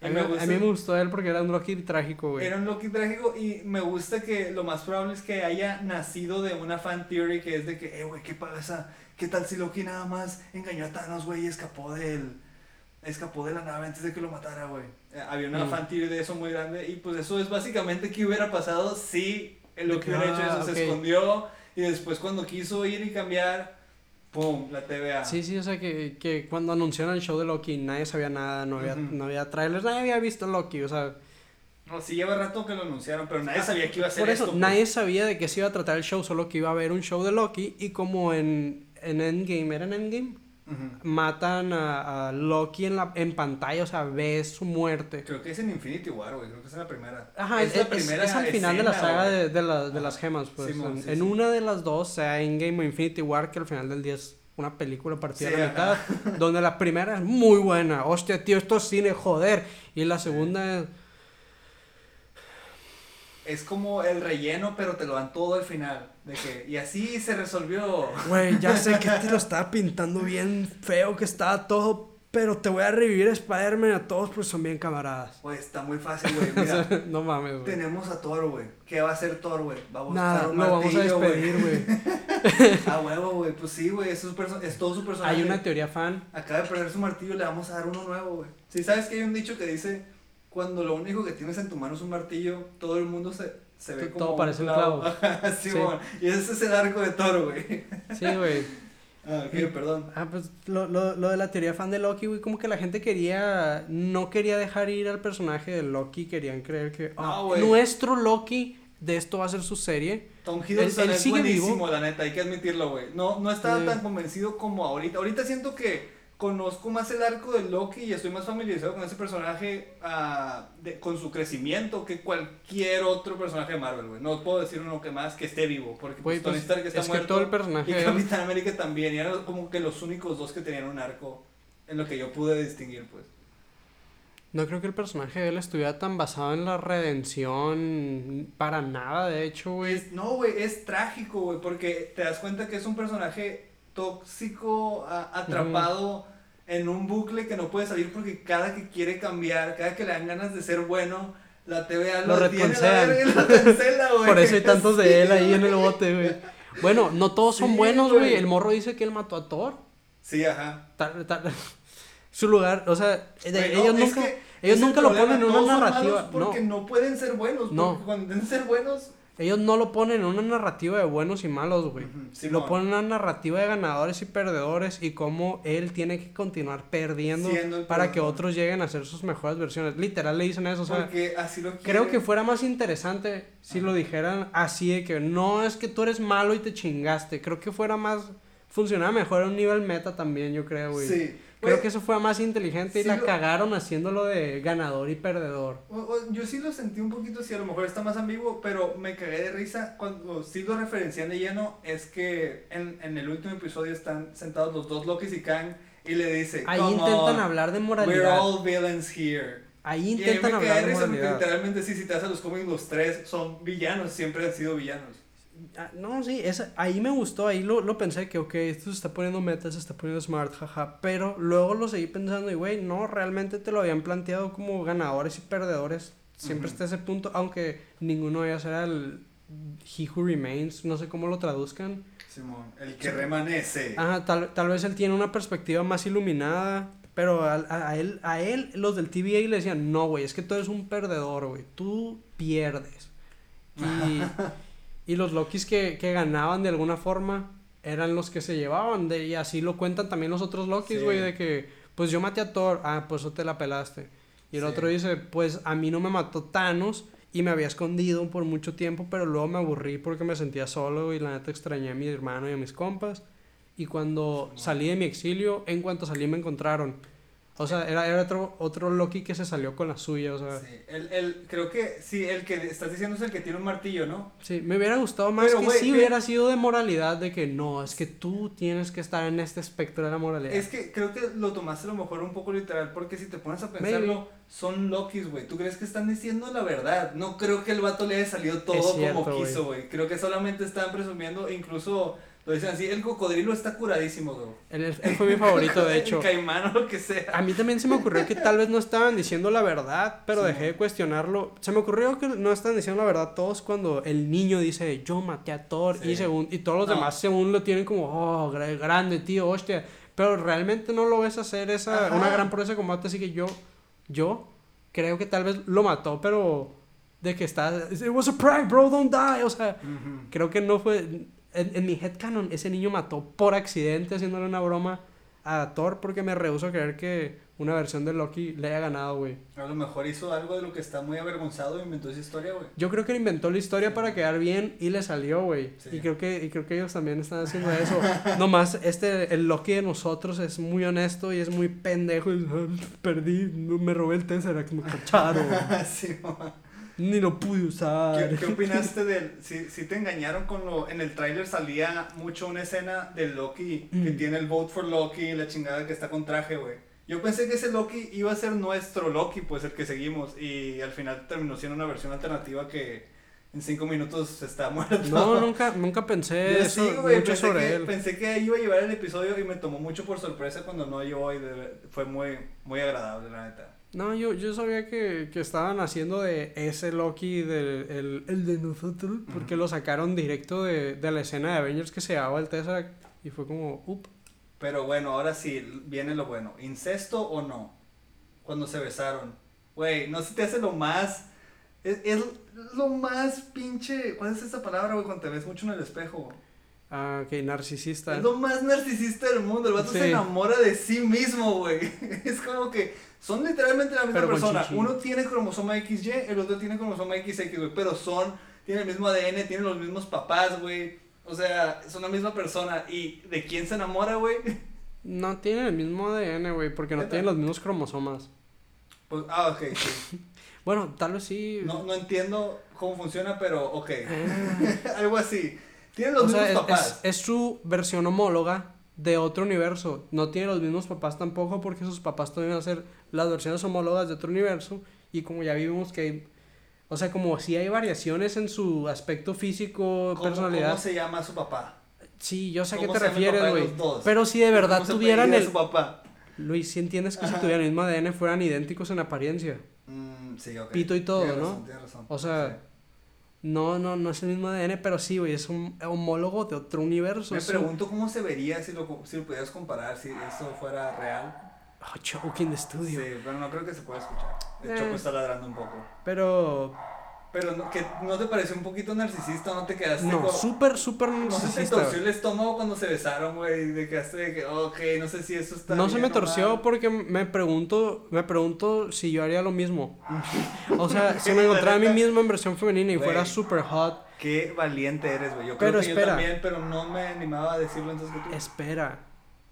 Y A mí, me a gusta- mí me gustó él porque era un Loki trágico, güey. Era un Loki trágico y me gusta que lo más probable es que haya nacido de una fan theory que es de que, eh, güey, ¿qué pasa? ¿Qué tal si Loki nada más engañó a Thanos, güey, y escapó del... Escapó de la nave antes de que lo matara, güey. Eh, había una Mm. fan theory de eso muy grande y pues eso es básicamente qué hubiera pasado si el Loki hubiera hecho Ah, eso, ok. se escondió y después cuando quiso ir y cambiar, ¡pum! La TVA. Sí, sí, o sea que, que cuando anunciaron el show de Loki nadie sabía nada, no había, no había trailers, nadie había visto Loki, o sea, No, sí lleva rato que lo anunciaron, pero nadie sabía que iba a ser por eso esto. pues. nadie sabía de qué se iba a tratar el show, solo que iba a haber un show de Loki y como en, en Endgame, ¿era en Endgame? Matan a, a Loki en, la, en pantalla, o sea, ves su muerte. Creo que es en Infinity War, güey. Creo que es en la primera. Ajá, es, la es- es al final de la saga de, de, la- de las gemas, pues. Simón, en sí, en sí. una de las dos, sea Endgame o Infinity War, que al final del día es una película partida Sí, a la mitad, donde la primera es muy buena. Hostia, tío, esto es cine, joder. Y la segunda es... Es como el relleno, pero te lo dan todo al final. De que, y así se resolvió. Güey, ya sé que te lo estaba pintando bien feo, que estaba todo, pero te voy a revivir Spider-Man a todos, pues son bien camaradas. Pues está muy fácil, güey. Mira, no mames, güey. tenemos a Thor, güey. ¿Qué va a hacer Thor, güey? Va a buscar Nada, un lo vamos a martillo, güey. despedir, güey. A huevo, güey. Pues sí, güey. Es, es todo su personaje. Hay una teoría fan. Acaba de perder su martillo, le vamos a dar uno nuevo, güey. Sí, sabes que hay un dicho que dice: Cuando lo único que tienes en tu mano es un martillo, todo el mundo se, se ve Todo como. parece un clavo. sí, Sí. mon. Y ese es el arco de Thor, güey. Sí, güey. Ah, ok, perdón. Ah, pues lo, lo, lo de la teoría fan de Loki, güey, como que la gente quería, no quería dejar ir al personaje de Loki, querían creer que ah, No, güey. nuestro Loki de esto va a ser su serie. Tom Hiddleston es sigue buenísimo, vivo. la neta, hay que admitirlo, güey. No, no estaba tan convencido como ahorita. Ahorita siento que conozco más el arco de Loki y estoy más familiarizado con ese personaje ah, de- con su crecimiento que cualquier otro personaje de Marvel, güey. No puedo decir uno que más que esté vivo, porque Güey, pues, Tony pues, Stark está es que muerto todo el personaje y Capitán América también. Y eran como que los únicos dos que tenían un arco en lo que yo pude distinguir, pues. No creo que el personaje de él estuviera tan basado en la redención para nada, de hecho, güey. No, güey, es trágico, güey, porque te das cuenta que es un personaje tóxico, a- atrapado en un bucle que no puede salir porque cada que quiere cambiar, cada que le dan ganas de ser bueno, la TVA Lo lo, tiene la verga y lo cancela, güey. Por eso hay tantos de él ahí en el bote, güey. Bueno, no todos son Sí, buenos, güey. El morro dice que él mató a Thor. Sí, ajá. Tal- tal- Su lugar, o sea, Güey, ellos nunca, ellos nunca lo ponen en una narrativa. Porque No, no. pueden ser buenos. No. Porque cuando intentan ser buenos, ellos no lo ponen en una narrativa de buenos y malos, güey. Ujú, lo ponen en una narrativa de ganadores y perdedores y cómo él tiene que continuar perdiendo para que otros lleguen a ser sus mejores versiones. Literal le dicen eso, o sea, porque así lo Creo que fuera más interesante si lo dijeran así de que no es que tú eres malo y te chingaste. Creo que fuera más funcionaba mejor a un nivel meta también, yo creo, güey. Sí. Creo Güey, que eso fue más inteligente y la lo- cagaron haciéndolo de ganador y perdedor. o- o- yo sí lo sentí un poquito, sí, a lo mejor está más ambiguo, pero me cagué de risa cuando sí lo referencian de lleno. Es que en, en el último episodio están sentados los dos Lokis y Kang y le dice: Ahí "Come intentan on, hablar de We're moralidad. all villains here. Ahí Y intentan me hablar de risa moralidad. literalmente sí, si te haces los cómics, los tres son villanos, siempre han sido villanos. Ah, No, sí, esa- ahí me gustó, ahí lo, lo pensé que, ok, esto se está poniendo meta, se está poniendo smart, jaja, pero luego lo seguí pensando y, güey, no, realmente te lo habían planteado como ganadores y perdedores, siempre Ujú. está ese punto, aunque ninguno de ellos era el He Who Remains, no sé cómo lo traduzcan. Simón, el que remanece. Ajá, tal, tal vez él tiene una perspectiva más iluminada, pero a, a- a él, a él, los del TVA le decían, no, güey, es que tú eres un perdedor, güey, tú pierdes. Y, y los Lokis que, que ganaban de alguna forma eran los que se llevaban, de, y así lo cuentan también los otros Lokis, Sí. güey, de que, pues yo maté a Thor, ah, pues eso te la pelaste. Y el Sí. otro dice, pues a mí no me mató Thanos y me había escondido por mucho tiempo, pero luego me aburrí porque me sentía solo y la neta extrañé a mi hermano y a mis compas. Y cuando salí de mi exilio, en cuanto salí me encontraron. O sea, era, era otro, otro Loki que se salió con la suya, o sea. Sí, el, el, creo que sí, el que estás diciendo es el que tiene un martillo, ¿no? Sí, me hubiera gustado más Pero, que güey, sí hubiera sido de moralidad, de que no, es que tú tienes que estar en este espectro de la moralidad. Es que creo que lo tomaste a lo mejor un poco literal, porque si te pones a pensarlo, Maybe. son Lokis, güey. ¿Tú crees que están diciendo la verdad? No creo que el vato le haya salido todo cierto, como quiso, güey. Creo que solamente están presumiendo, incluso lo dicen así, el cocodrilo está curadísimo, güey. Él, él fue mi favorito, de hecho. El caimán o lo que sea. A mí también se me ocurrió que tal vez no estaban diciendo la verdad, pero Sí. dejé de cuestionarlo. Se me ocurrió que no estaban diciendo la verdad todos cuando el niño dice, yo maté a Thor, Sí. y, según, y todos los No. demás según lo tienen como, oh, gra- grande, tío, hostia. Pero realmente no lo ves hacer esa, Ajá. una gran proeza de combate, así que yo, yo creo que tal vez lo mató, pero de que está, it was a prank, bro, don't die, o sea, creo que no fue, en, en mi headcanon, ese niño mató por accidente haciéndole una broma a Thor porque me rehuso a creer que una versión de Loki le haya ganado, güey. A lo mejor hizo algo de lo que está muy avergonzado e inventó esa historia, güey. Yo creo que inventó la historia para quedar bien y le salió, güey. Sí. Y creo que y creo que ellos también están haciendo eso. Nomás este el Loki de nosotros es muy honesto y es muy pendejo y "Ah, perdí, me robé el Tesseract, me cacharon. Sí, mamá. Ni lo pude usar. ¿Qué, qué opinaste del... Si, si te engañaron con lo... En el tráiler salía mucho una escena de Loki que Mm. tiene el vote for Loki y la chingada que está con traje, güey. Yo pensé que ese Loki iba a ser nuestro Loki, pues el que seguimos. Y al final terminó siendo una versión alternativa que en cinco minutos está muerto. No, nunca nunca pensé eso, sí, güey, mucho pensé, sobre que, él. pensé que iba a llevar el episodio y me tomó mucho por sorpresa cuando no llegó y de- fue muy, muy agradable, la neta. No, yo, yo sabía que, que estaban haciendo de ese Loki, del, el, el de nosotros, porque lo sacaron directo de, de la escena de Avengers que se llamaba el Tesseract y fue como, up. Pero bueno, ahora sí, viene lo bueno. ¿Incesto o no? Cuando se besaron. Güey, no se te hace lo más... Es, es lo más pinche... ¿Cuál es esa palabra, güey? Cuando te ves mucho en el espejo. Ah, ok, narcisista. Es lo más narcisista del mundo. El vato Sí. se enamora de sí mismo, güey. Es como que son literalmente la misma Pero persona. Uno tiene cromosoma XY, el otro tiene cromosoma XX, güey. Pero son, tienen el mismo ADN, tienen los mismos papás, güey. O sea, son la misma persona. ¿Y de quién se enamora, güey? No tienen el mismo ADN, güey, porque no tienen los mismos cromosomas. Pues, ah, ok, sí. Bueno, tal vez sí. No, no entiendo cómo funciona, pero ok. Ah. Algo así. Tienen los o mismos papás. es- es su versión homóloga de otro universo. No tiene los mismos papás tampoco porque sus papás todavía van a ser las versiones homólogas de otro universo. Y como ya vimos que hay, o sea, como si hay variaciones en su aspecto físico, ¿Cómo, personalidad. ¿Cómo se llama su papá? Sí, yo sé a qué ¿Cómo te refieres, güey. Pero si de verdad ¿Cómo se tuvieran el... su papá? Luis, si entiendes que si tuvieran el mismo ADN fueran idénticos en apariencia. Mm, sí, ok. Pito y todo, Tienes ¿no? razón, tienes razón. O sea, No, no, no es el mismo ADN, pero sí, güey, es un homólogo de otro universo. Me un- pregunto cómo se vería si lo, si lo pudieras comparar, si eso fuera real. Oh, Choke in the studio. Sí, pero no creo que se pueda escuchar. El Eh. Choco está ladrando un poco. Pero, Pero no, que ¿no te pareció un poquito narcisista? ¿No te quedaste no, súper, súper No se te narcisista. torció el estómago cuando se besaron, güey. De que de que, ok, no sé si eso está No se me o torció mal. porque me pregunto, me pregunto si yo haría lo mismo. O sea, si me encontrara a mí mismo en versión femenina y fuera super hot, Qué valiente eres, güey. Yo creo Pero que espera. yo también, pero no me animaba a decirlo antes que tú. espera,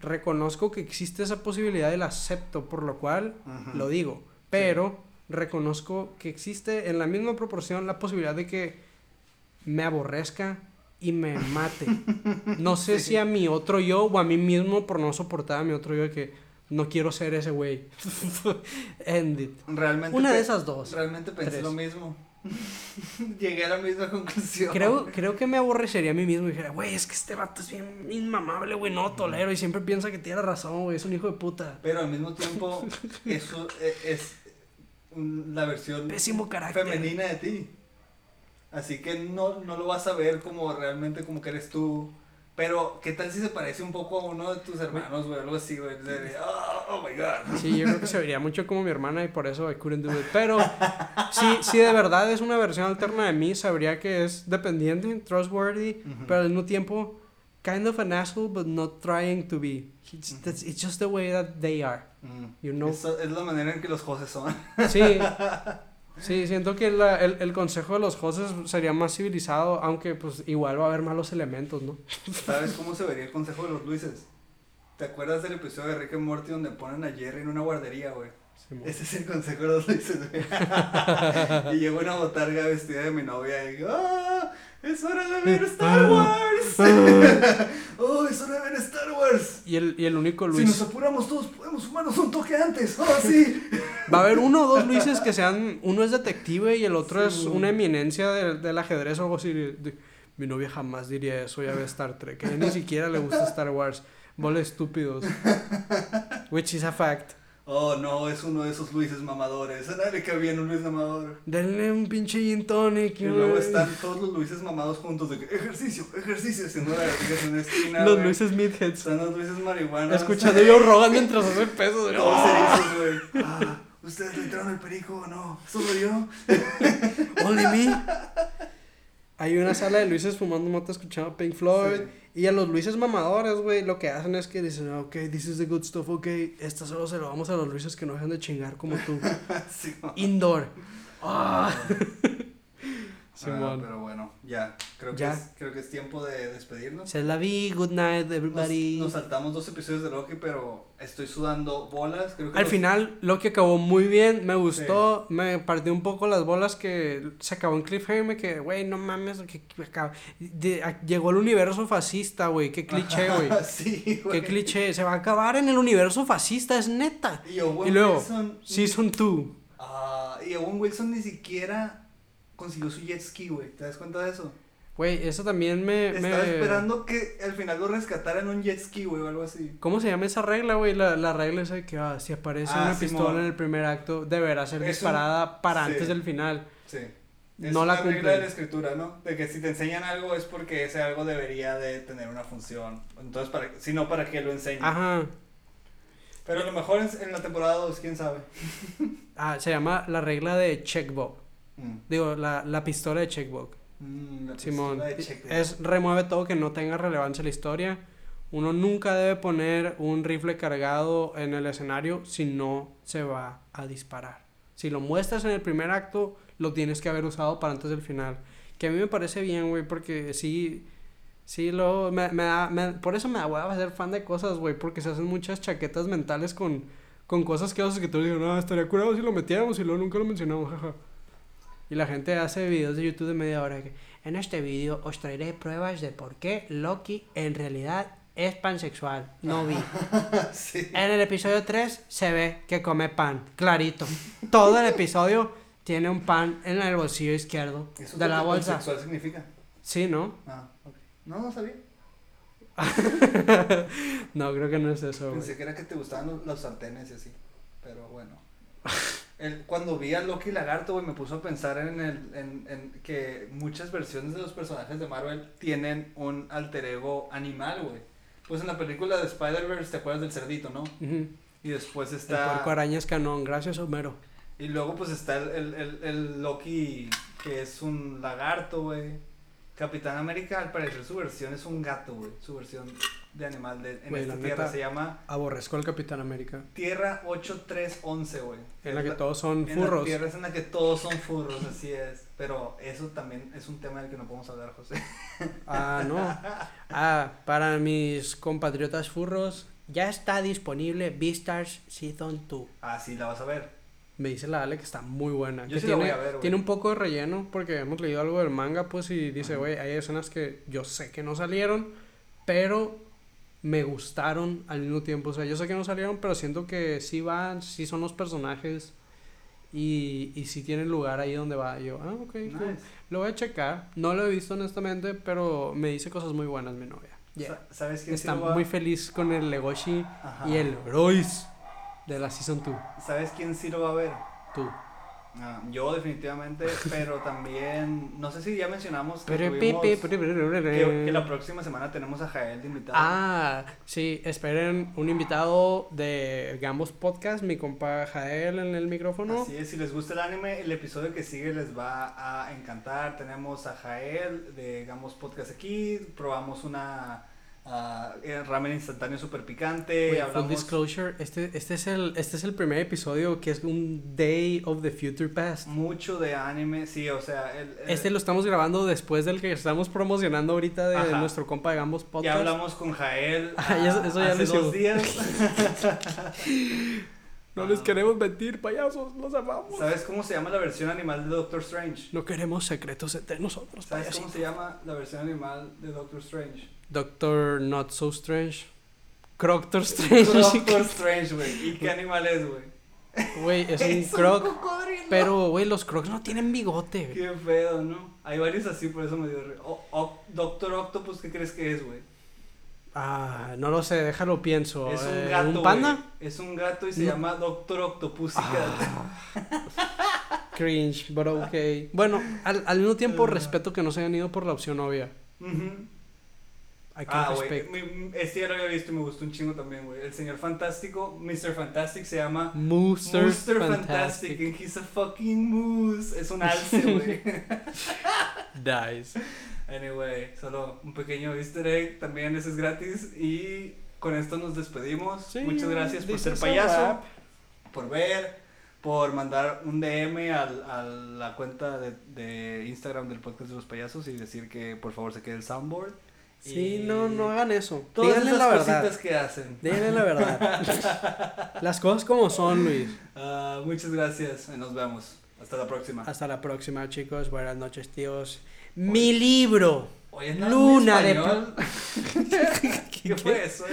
reconozco que existe esa posibilidad y la acepto, por lo cual lo digo. Pero reconozco que existe en la misma proporción la posibilidad de que me aborrezca y me mate. No sé Sí. si a mi otro yo o a mí mismo por no soportar a mi otro yo de que no quiero ser ese güey. End it. Realmente Una de esas dos. Realmente pensé Tres. lo mismo. Llegué a la misma conclusión. Creo, creo que me aborrecería a mí mismo y dijera, güey, es que este vato es bien inmamable, güey, no tolero. Y siempre piensa que tiene razón, güey, es un hijo de puta. Pero al mismo tiempo, eso e- es la versión Pésimo carácter. femenina de ti. Así que no, no lo vas a ver como realmente como que eres tú. Pero, ¿qué tal si se parece un poco a uno de tus hermanos, güey? Algo así, güey. Oh, oh my god. Sí, yo creo que se vería mucho como mi hermana y por eso I couldn't do it. Pero sí, sí de verdad es una versión alterna de mí, sabría que es dependiente, trustworthy, Ujú. pero al mismo tiempo kind of an asshole, but not trying to be. It's, that's- it's just the way that they are. Mm. You know. Eso es la manera en que los José son. Sí, sí, siento que la- el, el consejo de los Joses sería más civilizado, aunque pues igual va a haber malos elementos, ¿no? ¿Sabes cómo se vería el consejo de los Luises? ¿Te acuerdas del episodio de Rick and Morty donde ponen a Jerry en una guardería, güey? Simón. Ese es el consejo de los Luises, güey. y llegó una botarga vestida de mi novia y digo, ¡ah! ¡Es hora de ver Star Wars! ¡Oh, es hora de ver Star Wars! Y el, y el único Si Luis. nos apuramos todos, podemos fumarnos un toque antes. ¡Oh, sí! Va a haber uno o dos Luises que sean. Uno es detective y el otro Sí, es una eminencia del, del ajedrez o algo así. de- mi novia jamás diría eso, ya ve Star Trek. A ella ni siquiera le gusta Star Wars. Bola estúpidos. Which is a fact. Oh, no, es uno de esos Luises mamadores. A nadie le cabía en un Luis mamador. Denle un pinche gin tonic. Y luego están todos los Luises mamados juntos de que ejercicio, ejercicio, haciendo lagartijas en una esquina. Los. Luises Midheads. Están los Luises marihuanas. Escuchando yo Rogan mientras hace peso. de- Todos erizos, güey. Ah, ¿Ustedes le entraron el perico o no? ¿Solo yo? Only me. Hay una sala de Luises fumando mota escuchando Pink Floyd. Sí. Y a los Luises mamadores, güey, lo que hacen es que dicen, ok, this is the good stuff, ok, esta solo se lo vamos a los Luises que no dejan de chingar como tú. Sí. Indoor. Ah. Simón. pero bueno, ya. Creo, Ya. Que es, creo que es tiempo de despedirnos. Se la vi, good night, Nos, everybody. nos saltamos dos episodios de Loki, pero estoy sudando bolas. Creo que Al los- final, lo que acabó muy bien, me gustó, me partió un poco las bolas que se acabó en cliffhanger, quedé, güey, no mames, que, que acaba- de- a- llegó el universo fascista, güey, qué cliché, güey. sí, güey. Qué cliché, se va a acabar en el universo fascista, es neta. Y Y luego, Wilson. Season 2. Ah, y Owen Wilson ni siquiera consiguió su jet ski, güey. ¿Te das cuenta de eso? Güey, eso también me... me- Estaba esperando que al final lo rescataran en un jet ski, güey, o algo así. ¿Cómo se llama esa regla, güey? La, la regla esa de que ah, si aparece Ah, una Simón. pistola en el primer acto, deberá ser Es un- disparada para sí. antes del final. Sí. Es No la una regla de la escritura, ¿no? De que si te enseñan algo es porque ese algo debería de tener una función. Entonces, para, si no, ¿para qué lo enseñan? Ajá. Pero a lo mejor en, en la temporada 2, quién sabe. Ah, se llama la regla de checkbox. Mm. Digo, la, la pistola de checkbox. Mm, la Simón. pistola de check- Es remueve todo que no tenga relevancia la historia. Uno nunca debe poner un rifle cargado en el escenario si no se va a disparar. Si lo muestras en el primer acto, lo tienes que haber usado para antes del final. Que a mí me parece bien, güey, porque sí, sí, lo, me, me da, me- por eso me da hueva ser fan de cosas, güey, porque se hacen muchas chaquetas mentales con, con cosas que haces que tú dices, no, estaría curado si lo metiéramos y luego nunca lo mencionamos, jaja. Y la gente hace videos de YouTube de media hora que en este vídeo os traeré pruebas de por qué Loki en realidad es pansexual, no vi. sí. En el episodio 3 se ve que come pan, clarito. Todo el episodio tiene un pan en el bolsillo izquierdo ¿Eso de la bolsa. pansexual significa? Sí, ¿no? Ah, ok. No, no sabía. no, creo que no es eso. Pensé que era que te gustaban los, los sartenes y así. Pero bueno. El, cuando vi a Loki Lagarto, güey, me puso a pensar en, el, en, en que muchas versiones de los personajes de Marvel tienen un alter ego animal, güey. Pues en la película de Spider-Verse, ¿te acuerdas del cerdito, no? Ujú. Y después El está... puerco araña es canon, gracias Homero. Y luego pues está el, el, el, el Loki que es un lagarto, güey. Capitán América, al parecer su versión es un gato, güey. Su versión de animal de, en Güey, esta la tierra neta- se llama Aborrezco al Capitán América. Tierra 8311, güey. En la que todos son en la furros. tierra es en la que todos son furros, así es. Pero eso también es un tema del que no podemos hablar, José. Ah, no. Ah, para mis compatriotas furros, ya está disponible Beastars Season 2. Ah, sí, la vas a ver. Me dice la Ale que está muy buena. Yo que sí la tiene, voy a ver, güey. tiene un poco de relleno porque hemos leído algo del manga, pues, y dice, güey, hay escenas que yo sé que no salieron, pero me gustaron al mismo tiempo. O sea, yo sé que no salieron, pero siento que sí van, sí son los personajes y, y sí tienen lugar ahí donde va. Y yo, ah, ok, cool. Lo voy a checar. No lo he visto honestamente, pero me dice cosas muy buenas mi novia. Yeah. Sa- ¿Sabes quién sí Está va- muy feliz con el Legoshi Ajá. y el Royce de la Season 2. ¿Sabes quién sí lo va a ver? Tú. Ah, yo definitivamente, pero también, no sé si ya mencionamos que, Pero, tuvimos- que, que la próxima semana tenemos a Jael de invitado. Ah, sí, esperen un invitado de Gambos Podcast, mi compa Jael en el micrófono. Así es, si les gusta el anime, el episodio que sigue les va a encantar. Tenemos a Jael de Gamos Podcast aquí, probamos una ah, eh, ramen instantáneo super picante. Full hablamos disclosure, este, este, es el, este es el primer episodio que es un Day of the Future Past. mucho de anime, sí, o sea, el, el- Este lo estamos grabando después del que estamos promocionando ahorita de Ajá. nuestro compa de Gambos Podcast. ya hablamos con Jael Ah, ah, eso ya hace dos días. No les queremos mentir, payasos, los amamos. ¿Sabes cómo se llama la versión animal de Doctor Strange? No queremos secretos entre nosotros, ¿Sabes cómo se llama la versión animal de Doctor Strange? Doctor Not So Strange. Croctor Strange. Doctor Strange, güey. ¿Y qué animal es, güey? Güey, es un Es un croc. Pero, güey, los crocs no tienen bigote. güey. Qué pedo, ¿no? Hay varios así, por eso me dio re- o- o- Doctor Octopus, ¿qué crees que es, güey? Ah, no lo sé, déjalo pienso. Es un Eh, gato, ¿Un panda? Es un gato y se No. llama Doctor Octopus. Cringe, but ok. Bueno, al, al mismo tiempo Ah. respeto que no se hayan ido por la opción obvia. Ujú. I Ah, güey. Este ya lo había visto y me gustó un chingo también, güey. El señor fantástico, Mr. Fantastic, se llama Mooster, Fantastic. Fantastic. and he's a fucking moose. Es un alce, güey. Dice. anyway, solo un pequeño easter egg. También ese es gratis. Y con esto nos despedimos. Sí, Muchas gracias por ser payaso. por ver, por mandar un DM al- a la cuenta de, de Instagram del podcast de los payasos y decir que por favor se quede el soundboard. Sí, no, no hagan eso. Todas Díganle esas la cositas verdad. que hacen. Díganle la verdad. Las cosas como son, Luis. Ah, muchas gracias. Nos vemos. Hasta la próxima. Hasta la próxima, chicos. Buenas noches, tíos. Mi libro. ¿no Luna de español? ¿Qué fue eso?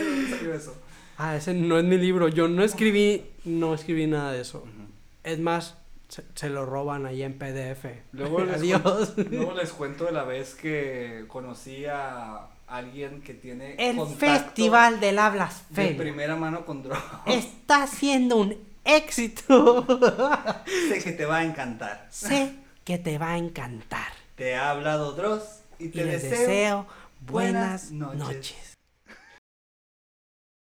Ah, ese no es mi libro. Yo no escribí, no escribí nada de eso. Es más, se, se lo roban ahí en PDF. Luego les, Adiós. luego les cuento de la vez que conocí a alguien que tiene El Festival del Habla de primera mano con drogas. está siendo un éxito. Sé que te va a encantar. sé que te va a encantar. Te ha hablado Dross y Y te les deseo deseo buenas buenas noches. noches.